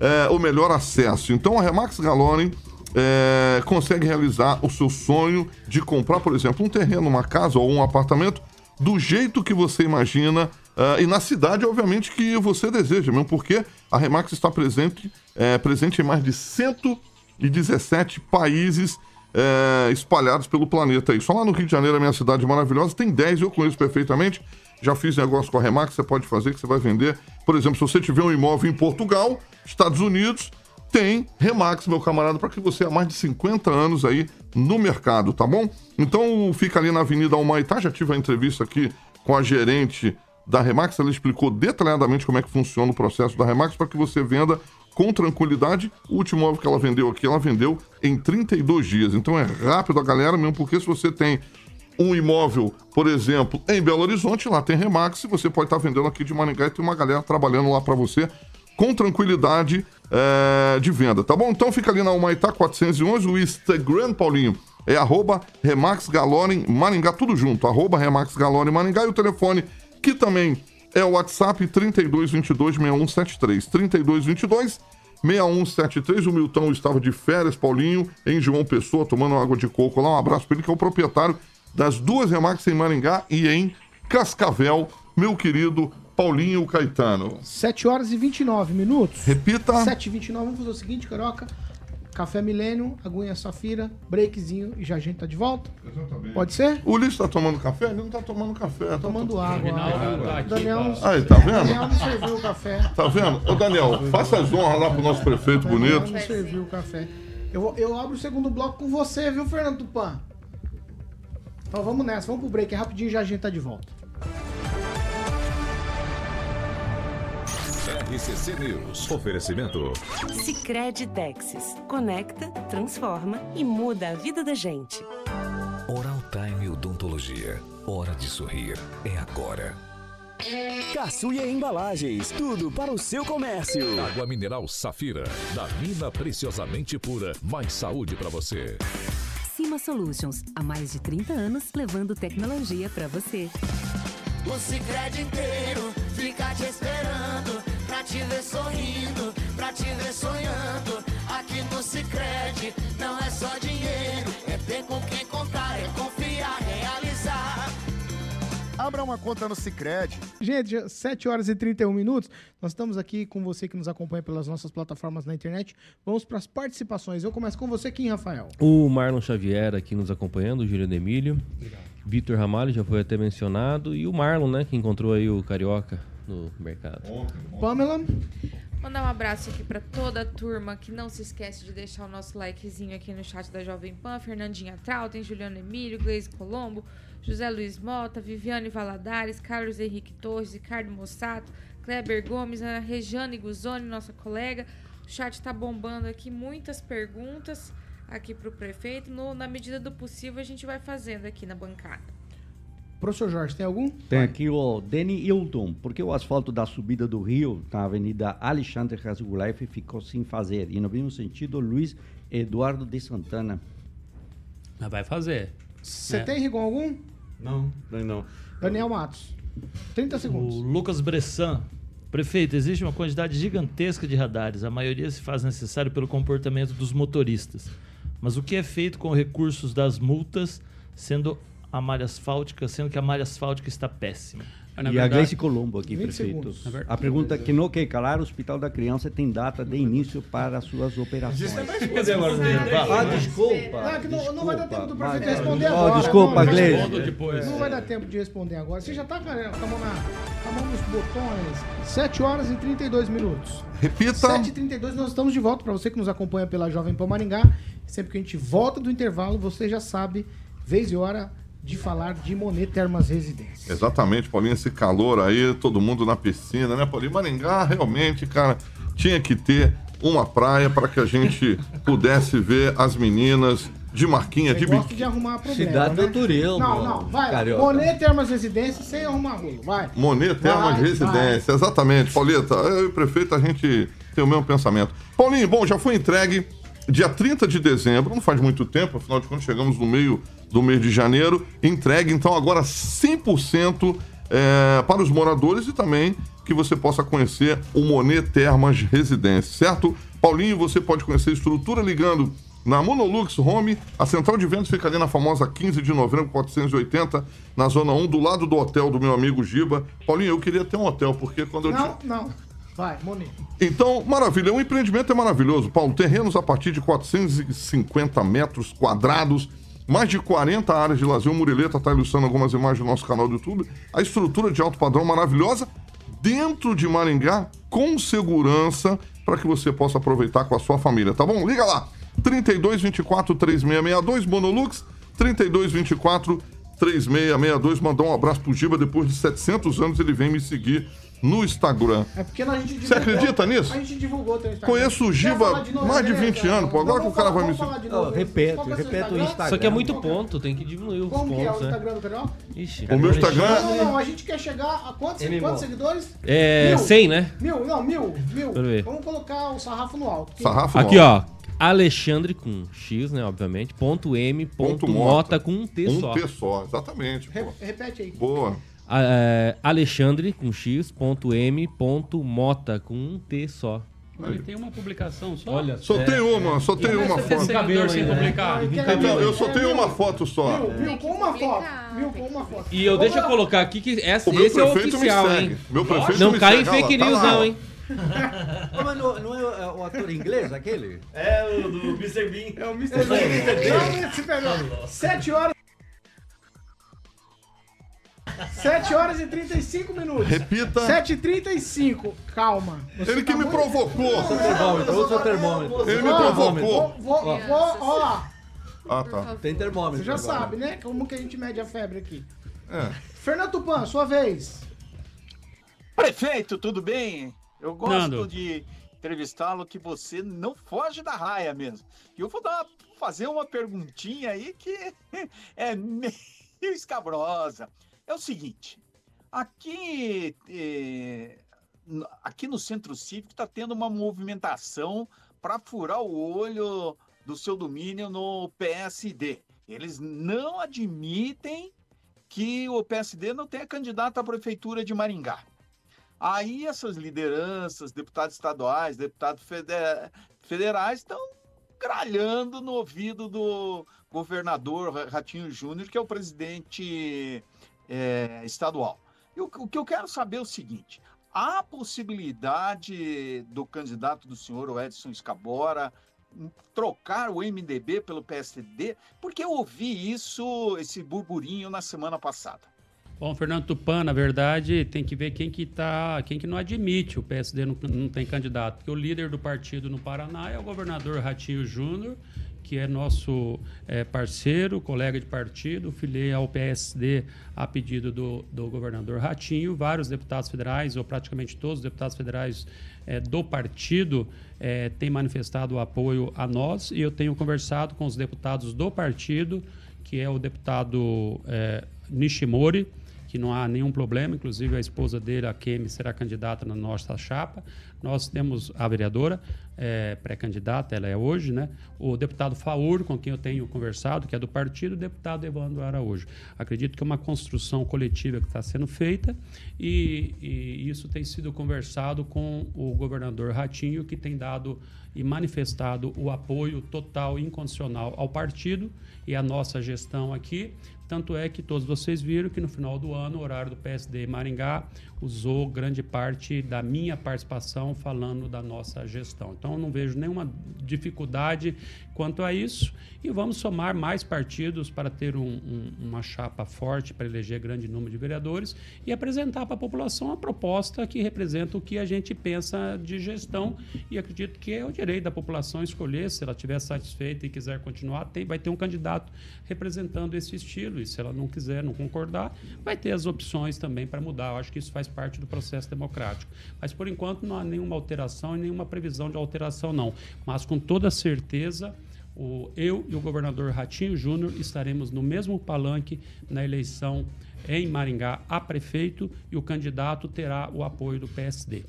é, o melhor acesso. Então a Remax Galone é, consegue realizar o seu sonho de comprar, por exemplo, um terreno, uma casa ou um apartamento do jeito que você imagina uh, e na cidade, obviamente, que você deseja, mesmo porque a Remax está presente, é, presente em mais de 117 países é, espalhados pelo planeta. Só lá no Rio de Janeiro, a minha cidade maravilhosa, tem 10, eu conheço perfeitamente. Já fiz negócio com a Remax, você pode fazer, que você vai vender. Por exemplo, se você tiver um imóvel em Portugal, Estados Unidos, tem Remax, meu camarada, para que você há mais de 50 anos aí no mercado, tá bom? Então fica ali na Avenida Almaitá, já tive a entrevista aqui com a gerente da Remax, ela explicou detalhadamente como é que funciona o processo da Remax para que você venda com tranquilidade. O último imóvel que ela vendeu aqui, ela vendeu em 32 dias. Então é rápido a galera, mesmo porque se você tem um imóvel, por exemplo, em Belo Horizonte, lá tem Remax, e você pode estar vendendo aqui de Maringá e tem uma galera trabalhando lá para você com tranquilidade é, de venda, tá bom? Então fica ali na Humaitá 411, o Instagram, Paulinho, é arroba Remax Galone Maringá, tudo junto, arroba Remax Galone Maringá e o telefone que também é o WhatsApp 3222 6173. 3222 6173. O Milton estava de férias, Paulinho, em João Pessoa, tomando água de coco lá. Um abraço para ele, que é o proprietário das duas Remax em Maringá e em Cascavel, meu querido Paulinho Caetano. 7 horas e 29 minutos. Repita. 7 e 29 Vamos fazer o seguinte, Caroca. Café Milênio, aguinha Safira, breakzinho e já a gente tá de volta? Exatamente. Pode ser? O Ulisses tá tomando café? Ele não tá tomando café. Tá tomando to... água. Tá aqui, Daniel, Aí, tá vendo? Daniel não serviu o café. Tá vendo? Ô, Daniel, faça as honras lá pro nosso prefeito Daniel bonito. não serviu o café. Eu, vou- eu abro o segundo bloco com você, viu, Fernando Tupan? Então vamos nessa, vamos pro break rapidinho e já a gente tá de volta. RCC News. Oferecimento. Sicredi Texas. Conecta, transforma e muda a vida da gente. Oral Time Odontologia. Hora de sorrir. É agora. Caçuia Embalagens, tudo para o seu comércio. Água mineral Safira. Da mina preciosamente pura. Mais saúde para você. Cima Solutions, há mais de 30 anos levando tecnologia para você. O Cicred inteiro fica te esperando pra te ver sorrindo, pra te ver sonhando. Aqui no Cicred não é só dinheiro, é ter com quem Abra uma conta no Cicred. Gente, já 7 horas e 31 minutos. Nós estamos aqui com você que nos acompanha pelas nossas plataformas na internet. Vamos para as participações. Eu começo com você, Kim Rafael. O Marlon Xavier aqui nos acompanhando, o Juliano Emílio. Vitor Ramalho já foi até mencionado. E o Marlon, né, que encontrou aí o Carioca no mercado. Pamela. Mandar um abraço aqui pra toda a turma que não se esquece de deixar o nosso likezinho aqui no chat da Jovem Pan. Fernandinha Trautem, Juliano Emílio, Gleise Colombo, José Luiz Mota, Viviane Valadares, Carlos Henrique Torres, Ricardo Mossato, Kleber Gomes, a Rejane Guzoni, nossa colega. O chat tá bombando aqui, muitas perguntas aqui pro prefeito. No- na medida do possível, a gente vai fazendo aqui na bancada. Professor Jorge, tem algum? Tem aqui o Deni Hilton. Por que o asfalto da subida do Rio na Avenida Alexandre Rasgulaif ficou sem fazer? E no mesmo sentido, Luiz Eduardo de Santana. Mas vai fazer. Você É. tem, Rigon, algum? Não, não, não. Daniel Matos. 30 segundos. O Lucas Bressan. Prefeito, existe uma quantidade gigantesca de radares. A maioria se faz necessário pelo comportamento dos motoristas. Mas o que é feito com recursos das multas, sendo a malha asfáltica, sendo que a malha asfáltica está péssima? E a Gleice Colombo aqui, 20 prefeito. segundos. A pergunta que não quer calar, o Hospital da Criança tem data de início para suas operações. No intervalo? Ah, desculpa. Não, é que não, não vai dar tempo do Desculpa, prefeito mas- responder Ó, agora. desculpa, não, não, Gleisi. Não, depois. não vai dar tempo de responder agora. Você já tá com a mão, na, com a mão nos botões. 7 horas e 32 minutos. Repita. 7 e 32 nós estamos de volta. Para você que nos acompanha pela Jovem Pan Maringá, sempre que a gente volta do intervalo, você já sabe, vez e hora, de falar de Monet Termas Residência. Exatamente, Paulinho, esse calor aí, todo mundo na piscina, né, Paulinho? Maringá, realmente, cara, tinha que ter uma praia para que a gente pudesse ver as meninas de marquinha, de Você gosta biquíni. de arrumar problema, Cidade né? do Turil, Não, não, vai carioca. Monet Termas Residência sem arrumar rolo, vai. Monet Termas Vai, Residência, exatamente. Paulita, eu e o prefeito, a gente tem o mesmo pensamento. Paulinho, bom, já foi entregue dia 30 de dezembro, não faz muito tempo, afinal de contas chegamos no meio do mês de janeiro, entregue então agora 100% é, para os moradores e também que você possa conhecer o Monet Termas Residência, certo? Paulinho, você pode conhecer a estrutura ligando na Monolux Home, a central de vendas fica ali na famosa 15 de novembro, 480, na zona 1, do lado do hotel do meu amigo Giba. Paulinho, eu queria ter um hotel, porque quando eu Não, não. Vai, Monet. então, maravilha. O empreendimento é maravilhoso, Paulo. Terrenos a partir de 450 metros quadrados, mais de 40 áreas de lazer. O Murileta está ilustrando algumas imagens do nosso canal do YouTube. A estrutura de alto padrão maravilhosa dentro de Maringá, com segurança, para que você possa aproveitar com a sua família, tá bom? Liga lá. 32 24 3662 Monolux 32 24 3662 mandar um abraço pro Giba depois de 700 anos ele vem me seguir no Instagram. É porque a gente Você acredita nisso? A gente divulgou teu Instagram. Conheço o falar de novo, mais de beleza? 20 anos, pô. Agora que o cara vai me repete, Qual que é repete o Instagram. Só que é muito ponto, tem que diminuir os Como que é o pontos, né? Instagram do Carioca? Ixi. O meu Instagram Não, não, não. A gente quer chegar a quantos, MMO. quantos seguidores? É, Mil. 100, né? Mil, não, mil, mil. Vamos colocar o sarrafo no alto. Quem- Sarrafo Aqui, ó. Alexandre com X, né? Obviamente. Ponto M, ponto, Ponto Mota Mota. com um T um só. T só, exatamente, pô. Re- Repete aí. Boa. É, Alexandre com X, ponto M, ponto Mota com um T só. Ele tem uma publicação só. Olha Só tem uma, só tem uma foto. seguidor sem né? publicar. Então, eu só tenho uma foto só. Mil, mil com uma foto. Mil com uma foto. E eu deixa eu colocar aqui que essa, esse é o oficial, hein? Meu prefeito Não me cai em fake tá news, lá, não, hein? Ah, mas não, não é o ator inglês aquele? É o do Mr. Bean. É o Mr. Bean. Não, se pegou. 7 horas. 7 horas e 35 minutos. Repita. 7 e 35. Calma. Você Ele que tá me muito- provocou. Termômetro, usa o termômetro. Ele me provocou. Vou, vou, vou, ó. Ah, tá. Tem termômetro. Você já agora. sabe, né? Como que a gente mede a febre aqui. É. Fernando Tupan, sua vez. Prefeito, tudo bem? Eu gosto Nando. de entrevistá-lo que você não foge da raia mesmo. E eu vou dar, fazer uma perguntinha aí que é meio escabrosa. É o seguinte, aqui, n- aqui no Centro Cívico está tendo uma movimentação para furar o olho do seu domínio no PSD. Eles não admitem que o PSD não tenha candidato à prefeitura de Maringá. Aí essas lideranças, deputados estaduais, deputados fede- federais, estão gralhando no ouvido do governador Ra- Ratinho Júnior, que é o presidente é, estadual. E o, o que eu quero saber é o seguinte: há possibilidade do candidato do senhor, Edson Escabora, trocar o MDB pelo PSD? Porque eu ouvi isso, esse burburinho na semana passada. Bom, Fernando Tupan, na verdade, tem que ver quem que tá, quem que não admite o PSD não, não tem candidato, porque o líder do partido no Paraná é o governador Ratinho Júnior, que é nosso é, parceiro, colega de partido, filiei ao PSD a pedido do, do governador Ratinho. Vários deputados federais, ou praticamente todos os deputados federais é, do partido, é, têm manifestado o apoio a nós e eu tenho conversado com os deputados do partido, que é o deputado é, Nishimori, que não há nenhum problema, inclusive a esposa dele, a Kemi, será candidata na nossa chapa. Nós temos a vereadora, é, pré-candidata, ela é hoje, né? O deputado Faur, com quem eu tenho conversado, que é do partido, o deputado Evandro Araújo. Acredito que é uma construção coletiva que está sendo feita e, e isso tem sido conversado com o governador Ratinho, que tem dado e manifestado o apoio total e incondicional ao partido e à nossa gestão aqui. Tanto é que todos vocês viram que no final do ano o horário do PSD Maringá usou grande parte da minha participação falando da nossa gestão. Então eu não vejo nenhuma dificuldade quanto a isso e vamos somar mais partidos para ter um, um, uma chapa forte para eleger grande número de vereadores e apresentar para a população a proposta que representa o que a gente pensa de gestão e acredito que é o direito da população escolher se ela estiver satisfeita e quiser continuar, tem, vai ter um candidato representando esse estilo e se ela não quiser, não concordar, vai ter as opções também para mudar. Eu acho que isso faz parte do processo democrático. Mas por enquanto não há nenhuma alteração e nenhuma previsão de alteração não. Mas com toda certeza o, eu e o governador Ratinho Júnior estaremos no mesmo palanque na eleição em Maringá a prefeito e o candidato terá o apoio do PSD.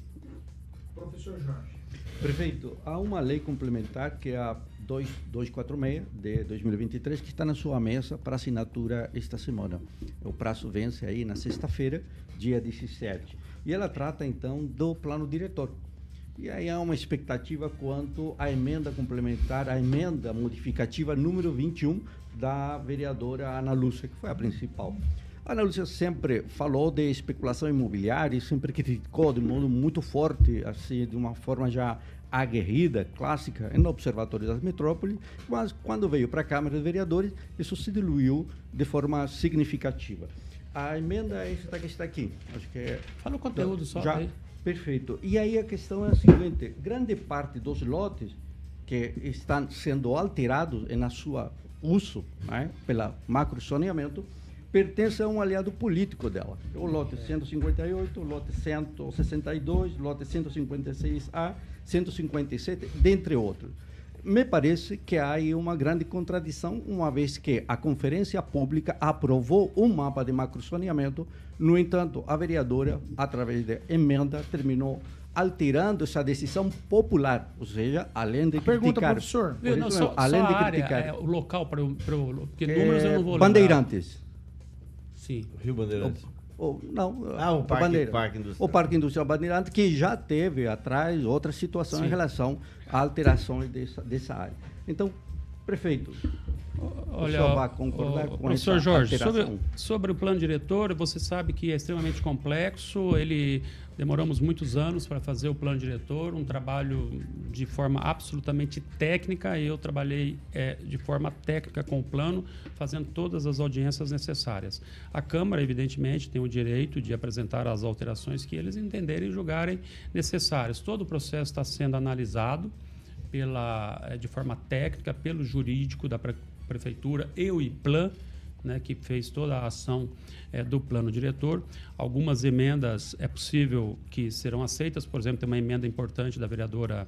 Professor Jorge. Prefeito, há uma lei complementar que é a 2246 de 2023 que está na sua mesa para assinatura esta semana. O prazo vence aí na sexta-feira, dia 17. E ela trata então do plano diretor. E aí há uma expectativa quanto à emenda complementar, a emenda modificativa número 21 da vereadora Ana Lúcia, que foi a principal. A Ana Lúcia sempre falou de especulação imobiliária e sempre criticou de modo muito forte, assim, de uma forma já aguerrida, clássica, no Observatório das Metrópoles, mas quando veio para a Câmara de Vereadores, isso se diluiu de forma significativa. A emenda é esta que está aqui. Acho que é... Fala o conteúdo só. Já, aí. Perfeito. E aí a questão é a seguinte: grande parte dos lotes que estão sendo alterados na sua uso né, pela macro saneamento pertence a um aliado político dela. O lote 158, o lote 162, o lote 156A, 157, dentre outros. Me parece que há aí uma grande contradição, uma vez que a Conferência Pública aprovou um mapa de macrosaneamento, no entanto, a vereadora, através de emenda, terminou alterando essa decisão popular, ou seja, além de a criticar... Pergunta, professor. Viu, não, só, além só de área, criticar... É, o local para o... Porque números eu não vou Bandeirantes. Lembrar. Sim. Rio Bandeirantes. O, não, ah, o parque, Bandeira, parque Industrial. O Parque Industrial Bandeirante, que já teve atrás outra situação Sim. em relação a alterações dessa, dessa área. Então, prefeito, Olha, o senhor vai concordar o, com professor essa Jorge, sobre, sobre o plano diretor, você sabe que é extremamente complexo. Ele demoramos muitos anos para fazer o plano diretor, um trabalho de forma absolutamente técnica. Eu trabalhei é, de forma técnica com o plano, fazendo todas as audiências necessárias. A Câmara, evidentemente, tem o direito de apresentar as alterações que eles entenderem e julgarem necessárias. Todo o processo está sendo analisado pela, é, de forma técnica pelo jurídico da prefeitura e o IPLAN, né, que fez toda a ação é, do plano diretor. Algumas emendas é possível que serão aceitas, por exemplo, tem uma emenda importante da vereadora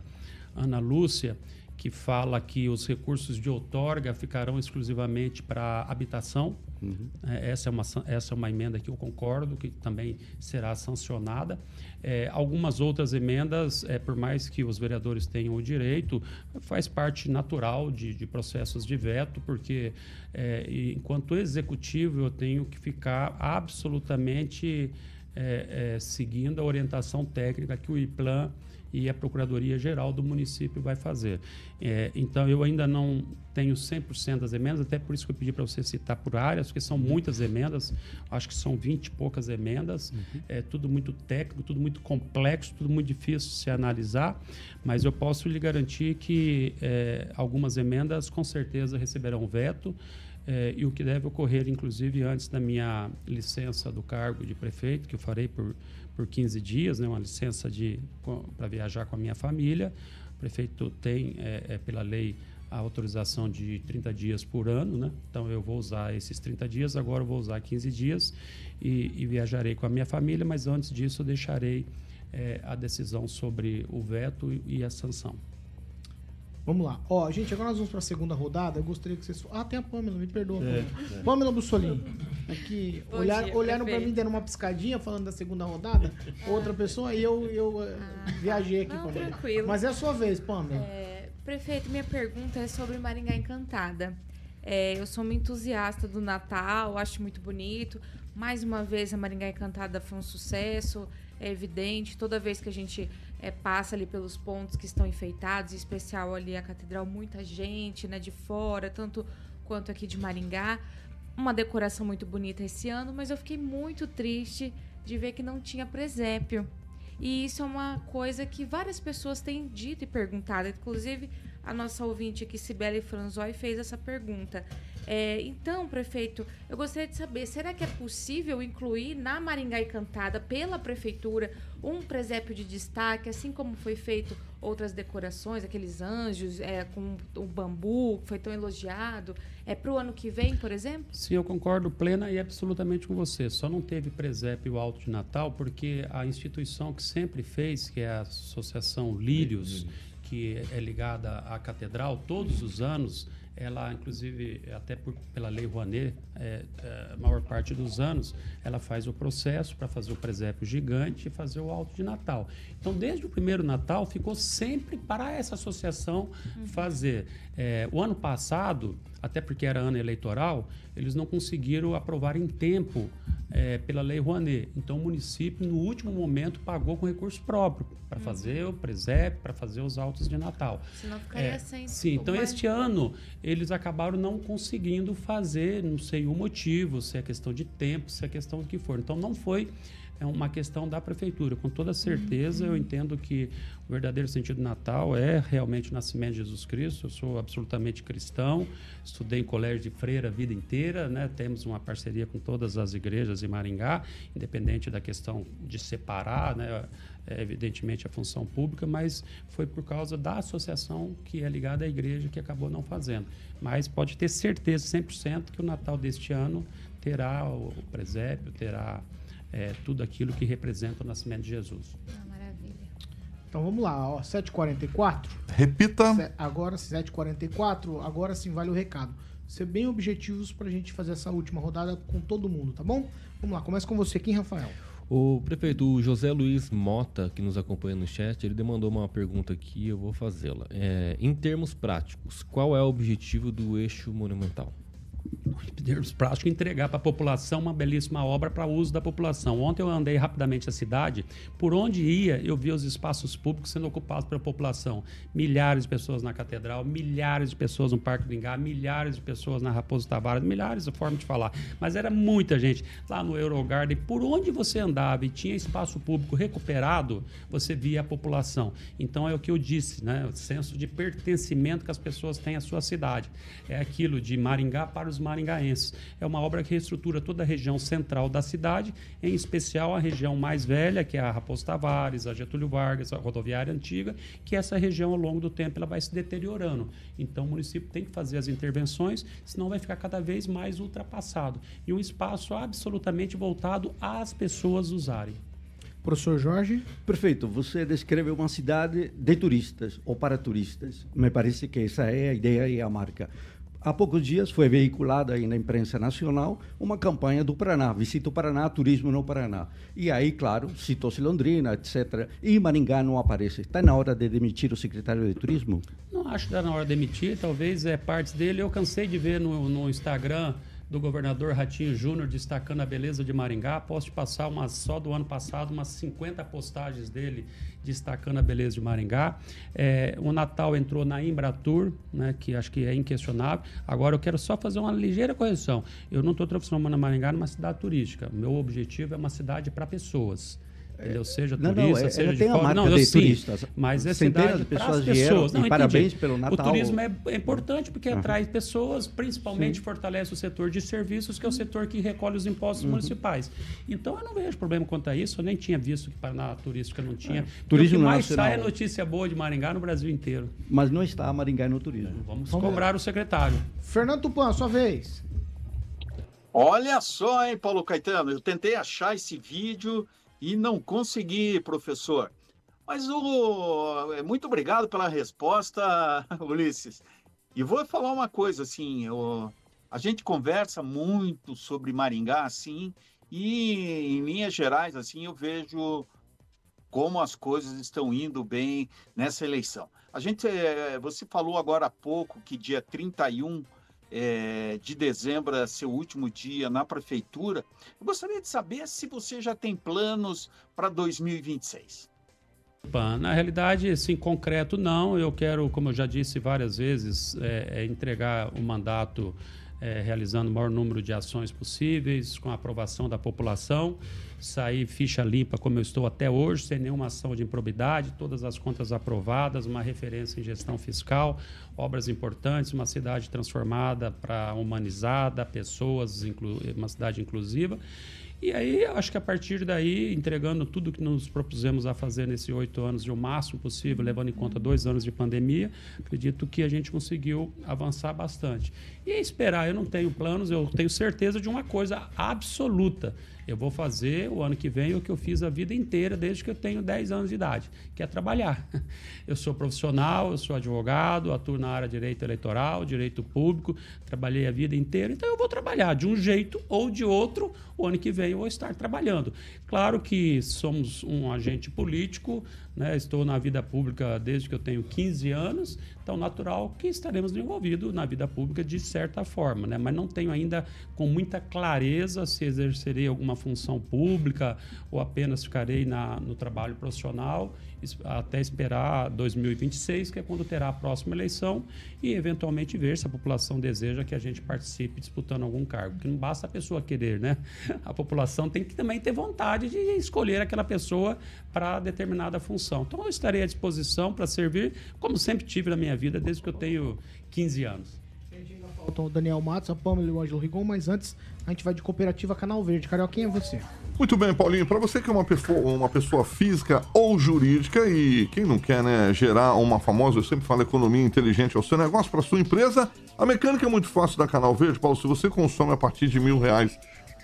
Ana Lúcia, que fala que os recursos de outorga ficarão exclusivamente para habitação. Uhum. É, essa, é uma, essa é uma emenda que eu concordo, que também será sancionada. É, algumas outras emendas, é, por mais que os vereadores tenham o direito, faz parte natural de, de processos de veto, porque é, enquanto executivo eu tenho que ficar absolutamente é, seguindo a orientação técnica que o IPLAN e a Procuradoria-Geral do município vai fazer. É, então, eu ainda não tenho 100% das emendas, até por isso que eu pedi para você citar por áreas, porque são muitas emendas, acho que são 20 e poucas emendas, é tudo muito técnico, tudo muito complexo, tudo muito difícil de se analisar, mas eu posso lhe garantir que é, algumas emendas com certeza receberão veto, é, e o que deve ocorrer, inclusive, antes da minha licença do cargo de prefeito, que eu farei por, por 15 dias, né, uma licença para viajar com a minha família. O prefeito tem, é, é, pela lei, a autorização de 30 dias por ano, né? então eu vou usar esses 30 dias, agora eu vou usar 15 dias e, e viajarei com a minha família, mas antes disso eu deixarei é, a decisão sobre o veto e, e a sanção. Vamos lá. Ó, gente, agora nós vamos para a segunda rodada. Eu gostaria que vocês. Ah, tem a Pâmela, me perdoa. É, Pâmela, é. Bussolini. Aqui, Bom olhar, dia, olharam para mim, deram uma piscadinha falando da segunda rodada. Outra pessoa e eu, eu eh, viajei aqui, Não, Pâmela. tranquilo. Mas é a sua vez, Pâmela. É, prefeito, minha pergunta é sobre Maringá Encantada. É, eu sou uma entusiasta do Natal, acho muito bonito. Mais uma vez, a Maringá Encantada foi um sucesso, é evidente. Toda vez que a gente é, passa ali pelos pontos que estão enfeitados, em especial ali a catedral, muita gente né, de fora, tanto quanto aqui de Maringá. Uma decoração muito bonita esse ano, mas eu fiquei muito triste de ver que não tinha presépio. E isso é uma coisa que várias pessoas têm dito e perguntado. Inclusive, a nossa ouvinte aqui, Sibeli Franzói, fez essa pergunta. É, então, prefeito, eu gostaria de saber, será que é possível incluir na Maringá Encantada, pela prefeitura, um presépio de destaque, assim como foi feito outras decorações, aqueles anjos é, com o bambu, que foi tão elogiado, é para o ano que vem, por exemplo? Sim, eu concordo plena e absolutamente com você. Só não teve presépio alto de Natal porque a instituição que sempre fez, que é a Associação Lírios, que é ligada à catedral, todos os anos, ela, inclusive, até por, pela lei Rouanet, é, é, a maior parte dos anos, ela faz o processo para fazer o presépio gigante e fazer o alto de Natal. Então, desde o primeiro Natal, ficou sempre para essa associação fazer. É, o ano passado, até porque era ano eleitoral, eles não conseguiram aprovar em tempo é, pela lei Rouanet. Então, o município, no último momento, pagou com recurso próprio para fazer o presépio, para fazer os altos de Natal. Senão ficaria É, sem. Sim, então mais- este ano eles acabaram não conseguindo fazer, não sei o motivo, se é questão de tempo, se é questão do que for. Então não foi é uma questão da prefeitura. Com toda certeza, eu entendo que o verdadeiro sentido do Natal é realmente o nascimento de Jesus Cristo. Eu sou absolutamente cristão, estudei em colégio de freira a vida inteira, né? Temos uma parceria com todas as igrejas em Maringá, independente da questão de separar, né? É, evidentemente a função pública, mas foi por causa da associação que é ligada à igreja que acabou não fazendo. Mas pode ter certeza, 100%, que o Natal deste ano terá o, o presépio, terá é, tudo aquilo que representa o nascimento de Jesus. Ah, maravilha. Então vamos lá, ó, 7h44. Repita. Se- Agora, 7h44, agora sim vale o recado. Ser bem objetivos pra gente fazer essa última rodada com todo mundo, tá bom? Vamos lá, começa com você aqui, Rafael. O prefeito o José Luiz Mota, que nos acompanha no chat, ele demandou uma pergunta aqui, eu vou fazê-la. É, em termos práticos, qual é o objetivo do eixo monumental? Em termos práticos, entregar para a população uma belíssima obra para uso da população. Ontem eu andei rapidamente a cidade, por onde ia, eu via os espaços públicos sendo ocupados pela população. Milhares de pessoas na Catedral, milhares de pessoas no Parque do Ingá, milhares de pessoas na Raposo Tavares, milhares de forma de falar. Mas era muita gente. Lá no Eurogarden, por onde você andava e tinha espaço público recuperado, você via a população. Então é o que eu disse, né? O senso de pertencimento que as pessoas têm à sua cidade. É aquilo de Maringá para os maringaenses. É uma obra que reestrutura toda a região central da cidade, em especial a região mais velha, que é a Raposo Tavares, a Getúlio Vargas, a rodoviária antiga, que essa região ao longo do tempo ela vai se deteriorando. Então o município tem que fazer as intervenções, senão vai ficar cada vez mais ultrapassado. E um espaço absolutamente voltado às pessoas usarem. Professor Jorge. Perfeito. Você descreve uma cidade de turistas ou para turistas. Me parece que essa é a ideia e a marca. Há poucos dias foi veiculada aí na imprensa nacional uma campanha do Paraná, Visita o Paraná, Turismo no Paraná. E aí, claro, citou-se Londrina, etc. E Maringá não aparece. Está na hora de demitir o secretário de Turismo? Não acho que está na hora de emitir, talvez é partes dele. Eu cansei de ver no, no Instagram do governador Ratinho Júnior destacando a beleza de Maringá. Posso te passar uma, só do ano passado umas 50 postagens dele destacando a beleza de Maringá. É, o Natal entrou na Embratur, né, que acho que é inquestionável. Agora eu quero só fazer uma ligeira correção. Eu não estou transformando Maringá numa cidade turística. Meu objetivo é uma cidade para pessoas. Entendeu? Seja Não, não, turista, é- seja de fora. Não, eu de sim, turistas. mas é Centenas cidade de para pessoas as vieram, pessoas. e Não, parabéns pelo O Natal. turismo é, é importante porque Aham. atrai pessoas, principalmente Sim. fortalece o setor de serviços, que é o setor que recolhe os impostos Uhum. municipais. Então eu não vejo problema quanto a isso. Eu nem tinha visto que para na turística não tinha. É. Turismo o que mais nacional. sai é notícia boa de Maringá no Brasil inteiro. Mas não está Maringá no turismo. Vamos cobrar o secretário. Fernando Tupan, sua vez. Olha só, hein, Paulo Caetano, eu tentei achar esse vídeo e não consegui, professor. Mas o é, muito obrigado pela resposta, Ulisses. E vou falar uma coisa assim, o- a gente conversa muito sobre Maringá, assim, e em linhas gerais, assim, eu vejo como as coisas estão indo bem nessa eleição. A gente, eh, você falou agora há pouco que dia 31 eh, de dezembro é seu último dia na prefeitura. Eu gostaria de saber se você já tem planos para 2026. Pan. Na realidade, assim, concreto não. Eu quero, como eu já disse várias vezes, é, é entregar o mandato é, realizando o maior número de ações possíveis, com a aprovação da população, sair ficha limpa como eu estou até hoje, sem nenhuma ação de improbidade, todas as contas aprovadas, uma referência em gestão fiscal, obras importantes, uma cidade transformada para humanizada, pessoas, uma cidade inclusiva. E aí, acho que a partir daí, entregando tudo que nos propusemos a fazer nesses oito anos e o máximo possível, levando em conta dois anos de pandemia, acredito que a gente conseguiu avançar bastante. E esperar, eu não tenho planos, eu tenho certeza de uma coisa absoluta. Eu vou fazer o ano que vem o que eu fiz a vida inteira, desde que eu tenho 10 anos de idade, que é trabalhar. Eu sou profissional, eu sou advogado, atuo na área de direito eleitoral, direito público, trabalhei a vida inteira, então eu vou trabalhar de um jeito ou de outro, o ano que vem eu vou estar trabalhando. Claro que somos um agente político, né? estou na vida pública desde que eu tenho 15 anos, então natural que estaremos envolvidos na vida pública de certa forma, né? mas não tenho ainda com muita clareza se exercerei alguma função pública ou apenas ficarei na, no trabalho profissional até esperar 2026, que é quando terá a próxima eleição, e eventualmente ver se a população deseja que a gente participe disputando algum cargo. Porque não basta a pessoa querer, né? A população tem que também ter vontade de escolher aquela pessoa para determinada função. Então eu estarei à disposição para servir, como sempre tive na minha vida, desde que eu tenho 15 anos. Faltam Daniel Matos, a Pamela e o Ângelo Rigon, mas antes a gente vai de cooperativa Canal Verde. Carioca, quem é você? Muito bem, Paulinho. Para você que é uma pessoa, uma pessoa física ou jurídica e quem não quer, né, gerar uma famosa, eu sempre falo, economia inteligente ao seu negócio, para sua empresa, a mecânica é muito fácil da Canal Verde, Paulo. Se você consome a partir de mil reais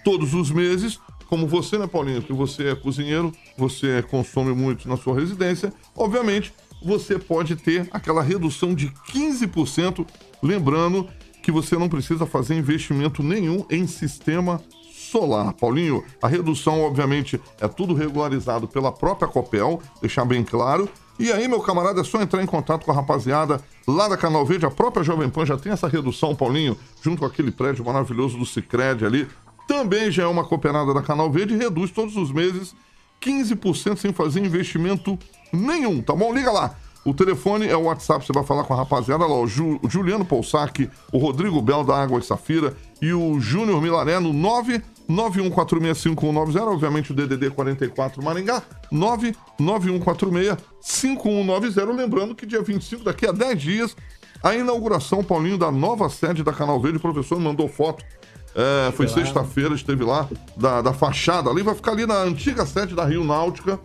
todos os meses, como você, né, Paulinho, que você é cozinheiro, você consome muito na sua residência, obviamente você pode ter aquela redução de 15%, lembrando que você não precisa fazer investimento nenhum em sistema solar. Paulinho, a redução, obviamente, é tudo regularizado pela própria Copel, deixar bem claro. E aí, meu camarada, é só entrar em contato com a rapaziada lá da Canal Verde. A própria Jovem Pan já tem essa redução, Paulinho, junto com aquele prédio maravilhoso do Cicred ali. Também já é uma cooperada da Canal Verde e reduz todos os meses 15% sem fazer investimento nenhum, tá bom? Liga lá. O telefone é o WhatsApp, você vai falar com a rapaziada lá, o, Ju- Juliano Poussac, o Rodrigo Bel da Água e Safira e o Júnior Milaré no 991465190, obviamente o DDD 44 Maringá, 991465190. Lembrando que dia 25, daqui a 10 dias, a inauguração, Paulinho, da nova sede da Canal Verde, o professor mandou foto. É, foi sexta-feira, esteve lá, da, da fachada ali, vai ficar ali na antiga sede da Rio Náutica.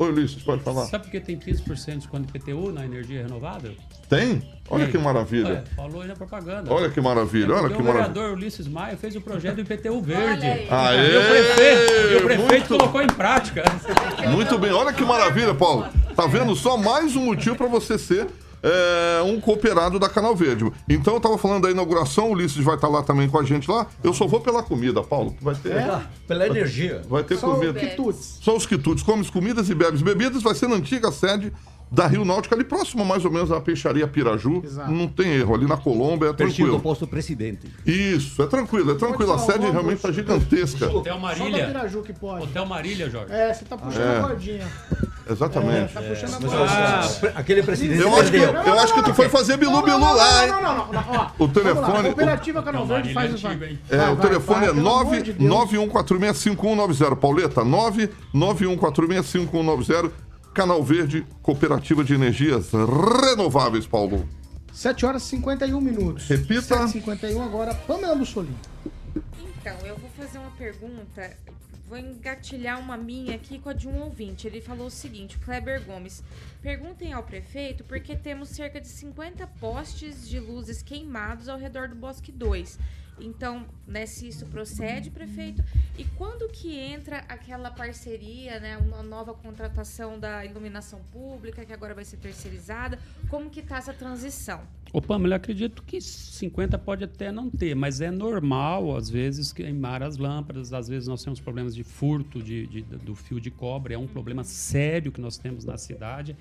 Oi, Ulisses, pode falar. Sabe por que tem 15% de desconto de IPTU na energia renovável? Tem? Olha Tem. que maravilha. Olha, falou aí na propaganda. Olha que maravilha, olha Porque que o maravilha. vereador Ulisses Maia fez o projeto do IPTU verde. Aê! E o prefeito, e o prefeito Muito- colocou em prática. Muito bem, olha que maravilha, Paulo. Tá vendo? Só mais um motivo para você ser é, um cooperado da Canal Verde. Então eu tava falando da inauguração, o Ulisses vai estar lá também com a gente lá. Eu só vou pela comida, Paulo. Vai ter. É, pela energia. Vai ter Só comida. quitutes. Só os quitutes. Comes comidas e bebes bebidas. Vai ser na antiga sede da Rio Náutica, ali próximo mais ou menos à peixaria Piraju. Exato. Não tem erro, ali na Colômbia é Pertinho do tranquilo. posto presidente. Isso, é tranquilo, é tranquilo. A sede realmente está gigantesca. Hotel Só da Marília. Piraju que pode. Hotel Marília, Jorge. É, você tá puxando É. a cordinha. Exatamente. Tá puxando a Mas, cordinha. ó, aquele presidente Eu acho que, perdeu. eu acho que tu foi fazer bilu bilu não, lá, não, hein? não, não, não, não, ó, O telefone- a Cooperativa Canal Verde faz é o antigo, hein? É, Vai, o telefone vai, é pelo amor de Deus. 991465190. Pauleta, 991465190. Canal Verde, Cooperativa de Energias Renováveis, Paulo. 7 horas e 51 minutos. Repita. 7 h 51 agora, Pamela Mussolini. Então, eu vou fazer uma pergunta. Vou engatilhar uma minha aqui com a de um ouvinte. Ele falou o seguinte: Kleber Gomes, perguntem ao prefeito porque temos cerca de 50 postes de luzes queimados ao redor do Bosque 2. Então, né, se isso procede, prefeito, e quando que entra aquela parceria, né, uma nova contratação da iluminação pública, que agora vai ser terceirizada, como que tá essa transição? Ô, Pamela, acredito que 50 pode até não ter, mas é normal, às vezes, queimar as lâmpadas. Às vezes nós temos problemas de furto de, de- do fio de cobre, é um problema sério que nós temos na cidade.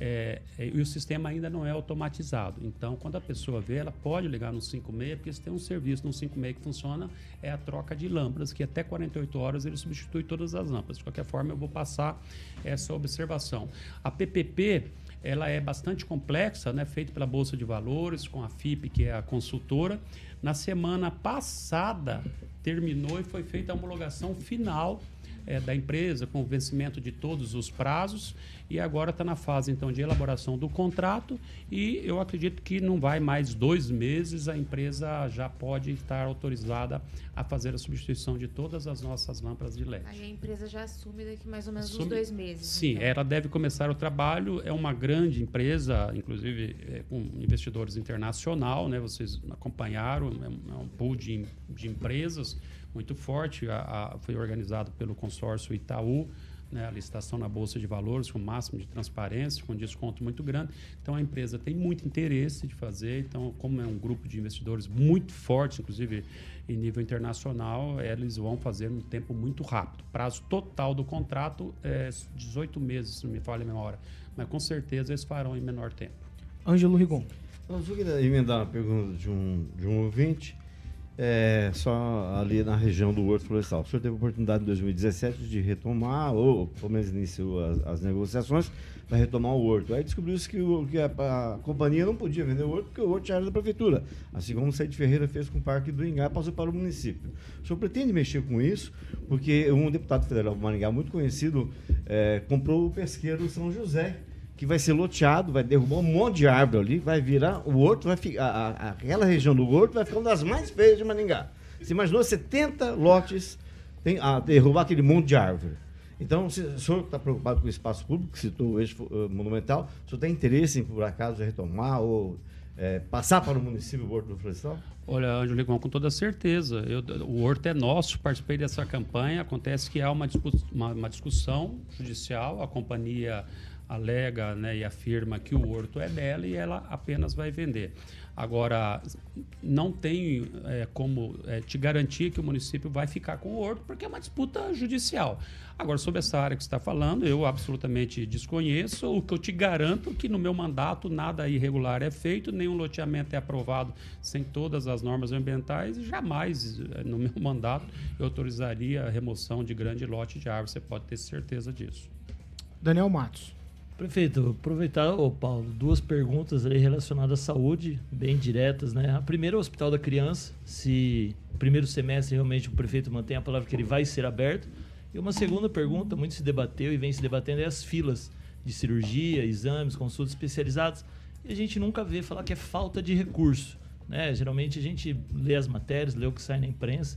É, é, e o sistema ainda não é automatizado. Então, quando a pessoa vê, ela pode ligar no 56, porque se tem um serviço no 56 que funciona, é a troca de lâmpadas, que até 48 horas ele substitui todas as lâmpadas. De qualquer forma, eu vou passar essa observação. A PPP ela é bastante complexa, né, feita pela Bolsa de Valores, com a FIP, que é a consultora. Na semana passada, terminou e foi feita a homologação final eh, da empresa, com o vencimento de todos os prazos, e agora está na fase, então, de elaboração do contrato, e eu acredito que não vai mais dois meses, a empresa já pode estar autorizada a fazer a substituição de todas as nossas lâmpadas de LED. Aí a empresa já assume daqui mais ou menos uns Assume- dois meses. Sim, então. ela deve começar o trabalho. É uma grande empresa, inclusive é, com investidores internacional, né? Vocês acompanharam, é um, é um pool de, de empresas muito forte. A, a- foi organizado pelo consórcio Itaú. Né, a licitação na Bolsa de Valores com o máximo de transparência, com desconto muito grande. Então, a empresa tem muito interesse de fazer. Então, como é um grupo de investidores muito forte, inclusive em nível internacional, eles vão fazer num tempo muito rápido. Prazo total do contrato é 18 meses, se não me falha a memória. Mas, com certeza, eles farão em menor tempo. Ângelo Rigon. Eu só queria emendar uma pergunta de um, de um ouvinte, é, só ali na região do Horto Florestal. O senhor teve a oportunidade em 2017 de retomar, ou pelo menos iniciou as, as negociações para retomar o Horto. Aí descobriu-se que, o- que a, a companhia não podia vender o Horto porque o Horto era da prefeitura. Assim como o Sede Ferreira fez com o Parque do Ingá, passou para o município. O senhor pretende mexer com isso? Porque um deputado federal do Maringá muito conhecido é, comprou o pesqueiro São José que vai ser loteado, vai derrubar um monte de árvore ali, vai virar o horto, vai ficar, a- a- aquela região do horto vai ficar uma das mais feias de Maringá. Você imaginou 70 lotes tem, a derrubar aquele monte de árvore. Então, se o senhor está preocupado com o espaço público, que citou o eixo eh, monumental, o senhor tem interesse em, por acaso, retomar ou eh, passar para o município o Horto do Florestal? Olha, Ângelo Ligão, com toda certeza. Eu- o Horto é nosso, participei dessa campanha. Acontece que há uma, uma- uma discussão judicial, a companhia alega né, e afirma que o Horto é dela e ela apenas vai vender. Agora, não tem é, como é, te garantir que o município vai ficar com o Horto, porque é uma disputa judicial. Agora, sobre essa área que você está falando, eu absolutamente desconheço. O que eu te garanto é que no meu mandato nada irregular é feito, nenhum loteamento é aprovado sem todas as normas ambientais e jamais, eh, no meu mandato, eu autorizaria a remoção de grande lote de árvore. Você pode ter certeza disso. Daniel Matos. Prefeito, aproveitar, ô Paulo, duas perguntas aí relacionadas à saúde, bem diretas, né? A primeira é o Hospital da Criança, se primeiro semestre realmente o prefeito mantém a palavra que ele vai ser aberto. E uma segunda pergunta, muito se debateu e vem se debatendo, é as filas de cirurgia, exames, consultas especializadas. E a gente nunca vê falar que é falta de recurso, né? Geralmente a gente lê as matérias, lê o que sai na imprensa.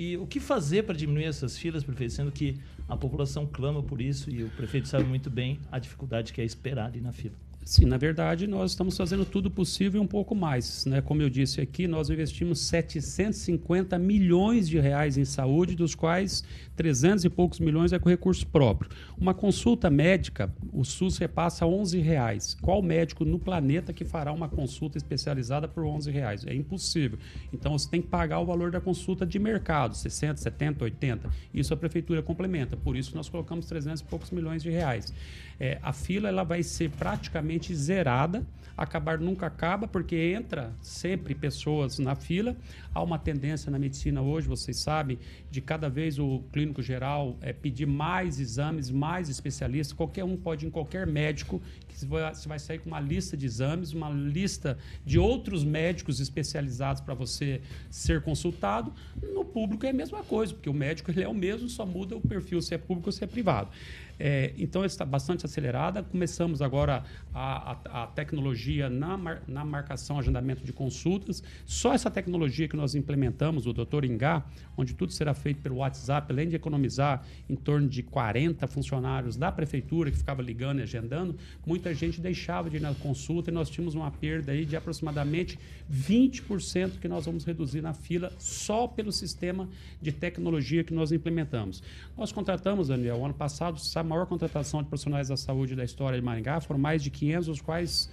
E o que fazer para diminuir essas filas, prefeito? Sendo que a população clama por isso e o prefeito sabe muito bem a dificuldade que é esperar ali na fila. Sim, na verdade, nós estamos fazendo tudo possível e um pouco mais. Né? Como eu disse aqui, nós investimos 750 milhões de reais em saúde, dos quais 300 e poucos milhões é com recurso próprio. Uma consulta médica, o SUS repassa 11 reais. Qual médico no planeta que fará uma consulta especializada por 11 reais? É impossível. Então você tem que pagar o valor da consulta de mercado, 60, 70, 80. Isso a prefeitura complementa. Por isso nós colocamos 300 e poucos milhões de reais. É, a fila ela vai ser praticamente zerada. Acabar nunca acaba, porque entra sempre pessoas na fila. Há uma tendência na medicina hoje, vocês sabem, de cada vez o clínico geral é, pedir mais exames, mais especialistas. Qualquer um pode ir em qualquer médico, você vai, sair com uma lista de exames, uma lista de outros médicos especializados para você ser consultado. No público é a mesma coisa, porque o médico ele é o mesmo, só muda o perfil se é público ou se é privado. É, então, está bastante acelerada. Começamos agora a, a, a tecnologia na, mar, na marcação, agendamento de consultas. Só essa tecnologia que nós implementamos, o Doutor Ingá, onde tudo será feito pelo WhatsApp, além de economizar em torno de 40 funcionários da prefeitura que ficava ligando e agendando, muita gente deixava de ir na consulta e nós tínhamos uma perda aí de aproximadamente 20% que nós vamos reduzir na fila só pelo sistema de tecnologia que nós implementamos. Nós contratamos, Daniel, ano passado, a maior contratação de profissionais da saúde da história de Maringá, foram mais de 500, os quais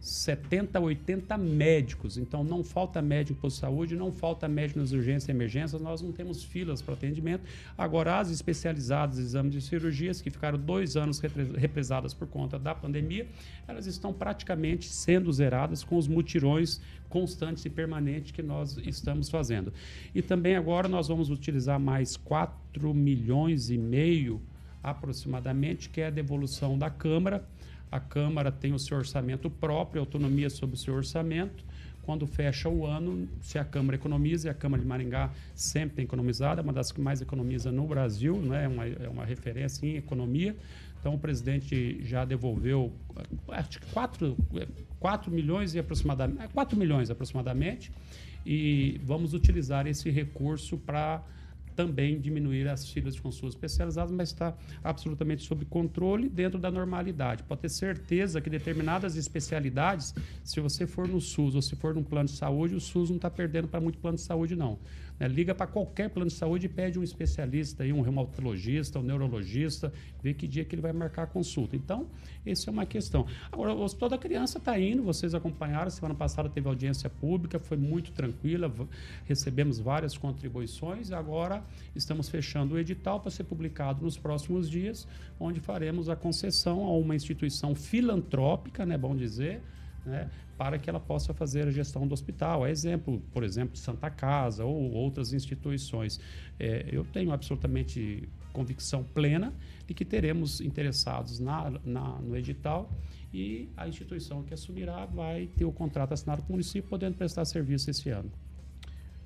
70, 80 médicos. Então não falta médico por saúde, não falta médico nas urgências e emergências, nós não temos filas para atendimento. Agora, as especializadas, exames de cirurgias, que ficaram dois anos represadas por conta da pandemia, elas estão praticamente sendo zeradas com os mutirões constantes e permanentes que nós estamos fazendo. E também agora nós vamos utilizar mais 4 milhões e meio aproximadamente, que é a devolução da Câmara. A Câmara tem o seu orçamento próprio, autonomia sobre o seu orçamento. Quando fecha o ano, se a Câmara economiza, e a Câmara de Maringá sempre tem economizado, é uma das que mais economiza no Brasil, né? é, uma, é uma referência em economia. Então, o presidente já devolveu acho que 4, 4 milhões e aproximadamente 4 milhões aproximadamente e vamos utilizar esse recurso para também diminuir as filas de consultas especializadas, mas está absolutamente sob controle dentro da normalidade. Pode ter certeza que determinadas especialidades, se você for no SUS ou se for num plano de saúde, o SUS não está perdendo para muito plano de saúde, não. Né? Liga para qualquer plano de saúde e pede um especialista, aí, um reumatologista, um neurologista, ver que dia que ele vai marcar a consulta. Então, essa é uma questão. Agora, toda criança está indo, vocês acompanharam, semana passada teve audiência pública, foi muito tranquila, recebemos várias contribuições, agora estamos fechando o edital para ser publicado nos próximos dias, onde faremos a concessão a uma instituição filantrópica, né, bom dizer, né, para que ela possa fazer a gestão do hospital. É exemplo, por exemplo, Santa Casa ou outras instituições. É, eu tenho absolutamente convicção plena de que teremos interessados na, na, no edital e a instituição que assumirá vai ter o contrato assinado com o município, podendo prestar serviço esse ano.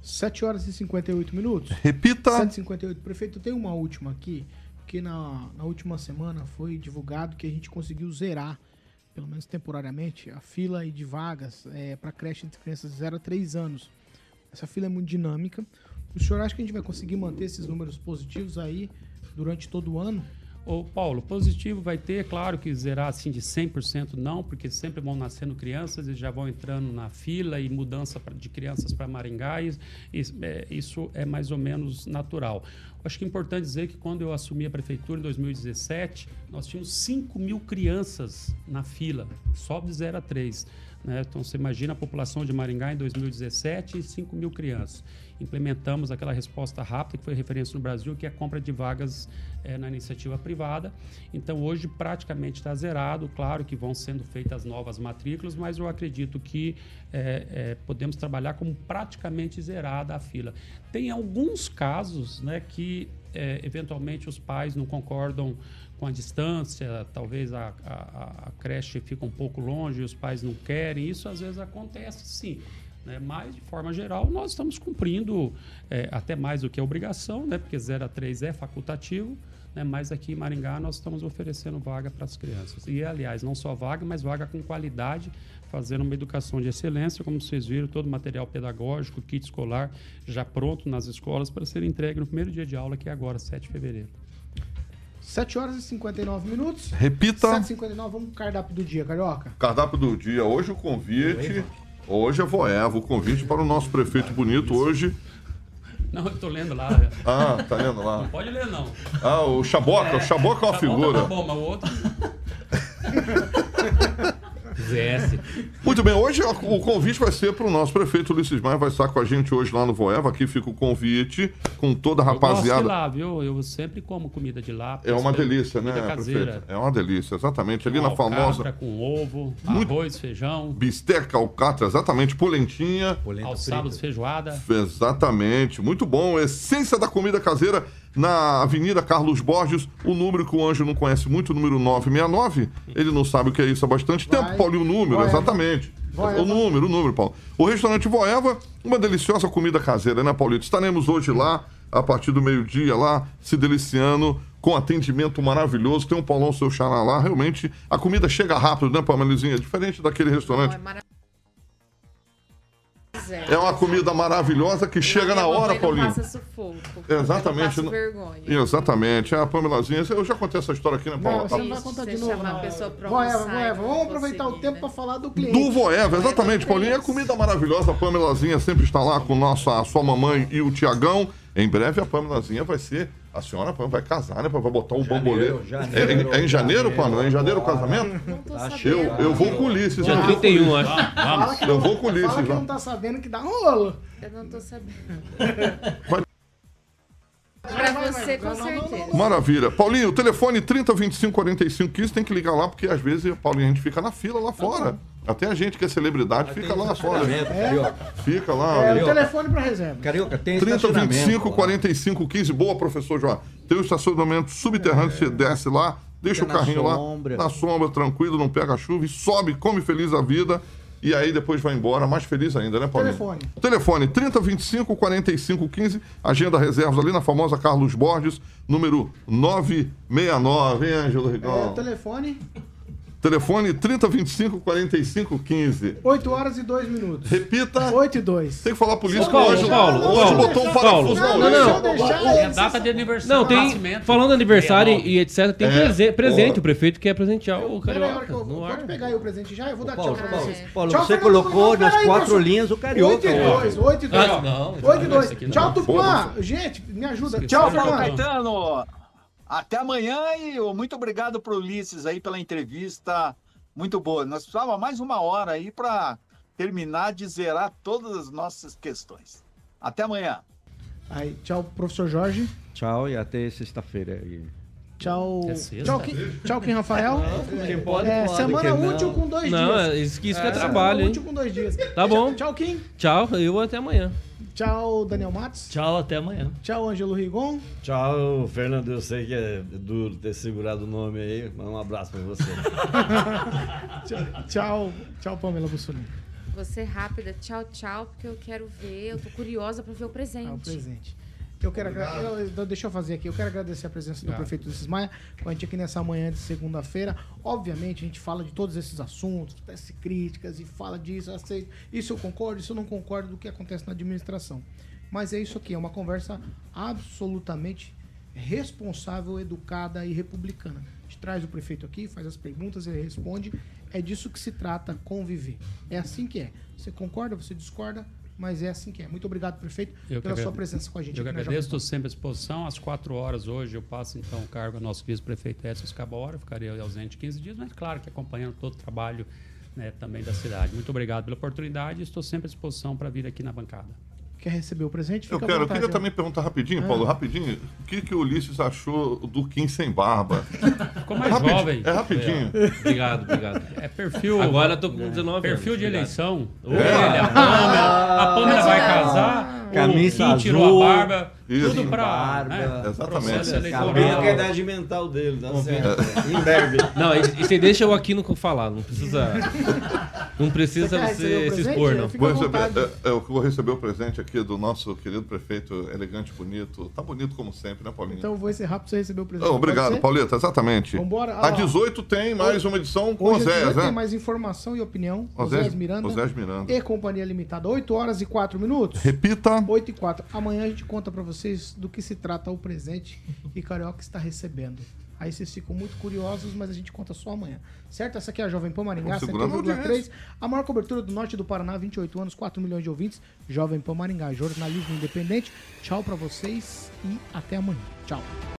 7 horas e 58 minutos. Repita. 7 e 58 Prefeito, tem uma última aqui, que na, na última semana foi divulgado que a gente conseguiu zerar pelo menos temporariamente, a fila de vagas é, para creche de crianças de 0 a 3 anos. Essa fila é muito dinâmica. O senhor acha que a gente vai conseguir manter esses números positivos aí durante todo o ano? Ô, Paulo, positivo vai ter, claro que zerar assim de 100% não, porque sempre vão nascendo crianças e já vão entrando na fila e mudança de crianças para Maringá, e, e é, isso é mais ou menos natural. Acho que é importante dizer que quando eu assumi a prefeitura em 2017, nós tínhamos 5 mil crianças na fila, só de 0 a 3. Né? Então, você imagina a população de Maringá em 2017 e 5 mil crianças. Implementamos aquela resposta rápida, que foi referência no Brasil, que é a compra de vagas é, na iniciativa privada. Então, hoje praticamente está zerado. Claro que vão sendo feitas novas matrículas, mas eu acredito que é, é, podemos trabalhar como praticamente zerada a fila. Tem alguns casos né, que, eventualmente, os pais não concordam com a distância, talvez a, a, a, creche fica um pouco longe os pais não querem. Isso às vezes acontece sim. Né? Mas, de forma geral, nós estamos cumprindo é, até mais do que a obrigação, né? porque 0 a 3 é facultativo. Né? Mas aqui em Maringá nós estamos oferecendo vaga para as crianças. E, aliás, não só vaga, mas vaga com qualidade, fazendo uma educação de excelência, como vocês viram, todo o material pedagógico, kit escolar já pronto nas escolas para ser entregue no primeiro dia de aula, que é agora, 7 de fevereiro. 7 horas e 59 minutos. Repita. 7 e 59 vamos pro cardápio do dia, Carioca. Cardápio do dia. Hoje o convite. Hoje é Voeva, o convite para o nosso prefeito bonito hoje. Não, eu tô lendo lá. Ah, tá lendo lá. Não pode ler, não. Ah, o Chaboca, o Chaboca é uma Chaboca figura. Tá bom, mas o outro. ZS. Muito bem, hoje o convite vai ser para o nosso prefeito Ulisses Maia, vai estar com a gente hoje lá no Voeva. Aqui fica o convite com toda a Eu gosto de rapaziada. lá, viu? Eu sempre como comida de lá. É uma delícia, né, comida caseira. prefeito? É uma delícia, exatamente. Ali Com na famosa alcatra, com ovo, Muito- arroz, feijão, bisteca, alcatra, exatamente, polentinha. aos sábados feijoada. Exatamente, muito bom. Essência da comida caseira na Avenida Carlos Borges, o número que o Anjo não conhece muito, o número 969. Ele não sabe o que é isso há bastante tempo, Paulinho, o número, Voeva. exatamente. Voeva. O número, o número, Paulo. O restaurante Voeva, uma deliciosa comida caseira, né, Paulito? Estaremos hoje lá, a partir do meio-dia, lá, se deliciando, com atendimento maravilhoso. Tem um Paulão Seu Xará lá, realmente a comida chega rápido, né, Pamelizinha? Diferente daquele restaurante. É uma comida maravilhosa que chega na hora, Paulinho. Passa sufoco. Exatamente. Eu não- não passo vergonha. Exatamente. É a Pamelazinha. Eu já contei essa história aqui, né, Não, Paula? você não vai contar de novo. não. Voeva, Voeva. não Vamos aproveitar o tempo para falar do cliente. Do Voeva, exatamente, Paulinho. É comida maravilhosa. A Pamelazinha sempre está lá com nossa, a sua mamãe e o Tiagão. Em breve a Pamelazinha vai ser. A senhora vai casar, né? Vai botar o bambolê. janeiro, é, em- é em janeiro, Pamela? É em janeiro o casamento? Eu, eu vou com o Ulisses. Dia eu vou com o 31, Ulisses. acho. Fala que Eu não- vou com o Ulisses Fala que não tá sabendo que dá rolo. Eu não tô sabendo. Pra você, com certeza. Maravilha. Paulinho, o telefone 3025 45 15 tem que ligar lá, porque às vezes, Paulinho, a gente fica na fila lá fora. Até a gente que é celebridade fica lá fora. Carioca. Fica lá. É, o Carioca. telefone para reserva. Carioca, tem 3025 estacionamento lá. 45 15. Boa, professor João. Tem o estacionamento subterrâneo, você desce lá, deixa o Fica na carrinho lá sombra. na sombra, tranquilo, não pega chuva e sobe, come feliz a vida. E aí depois vai embora, mais feliz ainda, né, Paulinho? Telefone. Telefone 3025 45 15. Agenda reservas ali na famosa Carlos Borges, número 969, hein, Ângelo É, o Rigon? telefone, Telefone 3025 45 15. 8 horas e 2 minutos. Repita. 8 e 2. Tem que falar por isso que Paulo, Ângelo, Paulo, Paulo, botou um Paulo. parafuso Não, na orelha. não. Deixa eu É data de aniversário. Não, tem. Falando aniversário 69. e etc, tem É. prese- presente. O prefeito quer presentear o Carioca. eu- no ar. pode pegar aí o presente já? Eu vou dar Paulo, tchau pra Paulo, vocês. Paulo, Tchau, você Fernando colocou nas Peraí, quatro professor. linhas o Carioca. 8 e ó. 2, 8 e 2. Ah, não, 8 e 2. esse aqui não. Tchau, Tupã. Porra. Gente, me ajuda. Tchau, Tchau, Paulo Tupã. Caetano. Até amanhã e muito obrigado pro Ulisses aí pela entrevista. Muito boa. Nós precisávamos mais uma hora aí para terminar de zerar todas as nossas questões. Até amanhã. Aí, tchau, professor Jorge. Tchau e até sexta-feira. aí. Tchau. É sexta? Tchau, Kim, tchau, Kim Rafael. Quem pode, É, pode, semana quem não. útil com dois Não, dias. é isso que, isso que é, Semana trabalho, hein? útil com dois dias. Tá bom. Tchau, Kim. Tchau, eu até amanhã. Tchau, Daniel Matos. Tchau, até amanhã. Tchau, Ângelo Rigon. Tchau, Fernando. Eu sei que é duro ter segurado o nome aí, mas um abraço pra você. Tchau, tchau, Pamela Bussolini. Você rápida, tchau, tchau, porque eu quero ver, eu tô curiosa pra ver o presente. Ah, o presente. Eu quero eu- deixa eu fazer aqui. Eu quero agradecer a presença do prefeito Ulisses Maia com a gente aqui nessa manhã de segunda-feira. Obviamente, a gente fala de todos esses assuntos, tece críticas e fala disso, aceito. Isso eu concordo, isso eu não concordo do que acontece na administração. Mas é isso aqui, é uma conversa absolutamente responsável, educada e republicana. A gente traz o prefeito aqui, faz as perguntas, ele responde. É disso que se trata, conviver. É assim que é. Você concorda, você discorda, mas é assim que é. Muito obrigado, prefeito, Eu pela sua agrade- presença com a gente. Eu que agradeço, estou sempre à disposição. Às quatro horas hoje eu passo então o cargo ao nosso vice-prefeito Edson Escabora. Ficarei ausente 15 dias, mas claro que acompanhando todo o trabalho né, também da cidade. Muito obrigado pela oportunidade e estou sempre à disposição para vir aqui na bancada. Quer receber o presente? Eu quero, eu vontade, queria ó. também perguntar rapidinho, Ah. Paulo, rapidinho. O que, que o Ulisses achou do Kim sem barba? Ficou mais Rapidinho, jovem. É rapidinho. Obrigado, obrigado. É perfil. Agora eu tô com 19 Perfil anos. de obrigado. eleição. É. Ele, a Pâmela. A Pâmela vai casar. Camisa o Kim tirou azul. a barba. Isso. Tudo pra. Barba. Né, Exatamente. Cabelo que é a idade mental dele, dá certo. Em breve. Não, e, e você deixa o Aquino falar, não precisa. Não precisa Você o você se expor, não. Vou receber, é, é, eu vou receber o presente aqui do nosso querido prefeito, elegante, bonito. Tá bonito como sempre, né, Paulinho? Então eu vou encerrar para você receber o presente. Oh, obrigado, ser? Pauleta, exatamente. Vambora. Às Ah, 18 tem mais uma edição com Hoje Oséias, 18 tem né? mais informação e opinião. Oséias- Oséias Miranda. Oséias Miranda. E Companhia Limitada. 8 horas e 4 minutos. Repita. 8 e 4. Amanhã a gente conta para vocês do que se trata o presente que Carioca está recebendo. Aí vocês ficam muito curiosos, mas a gente conta só amanhã. Certo? Essa aqui é a Jovem Pan Maringá, Vamos segurar a 101,3. audiência. A maior cobertura do norte do Paraná, 28 anos, 4 milhões de ouvintes. Jovem Pan Maringá, jornalismo independente. Tchau pra vocês e até amanhã. Tchau.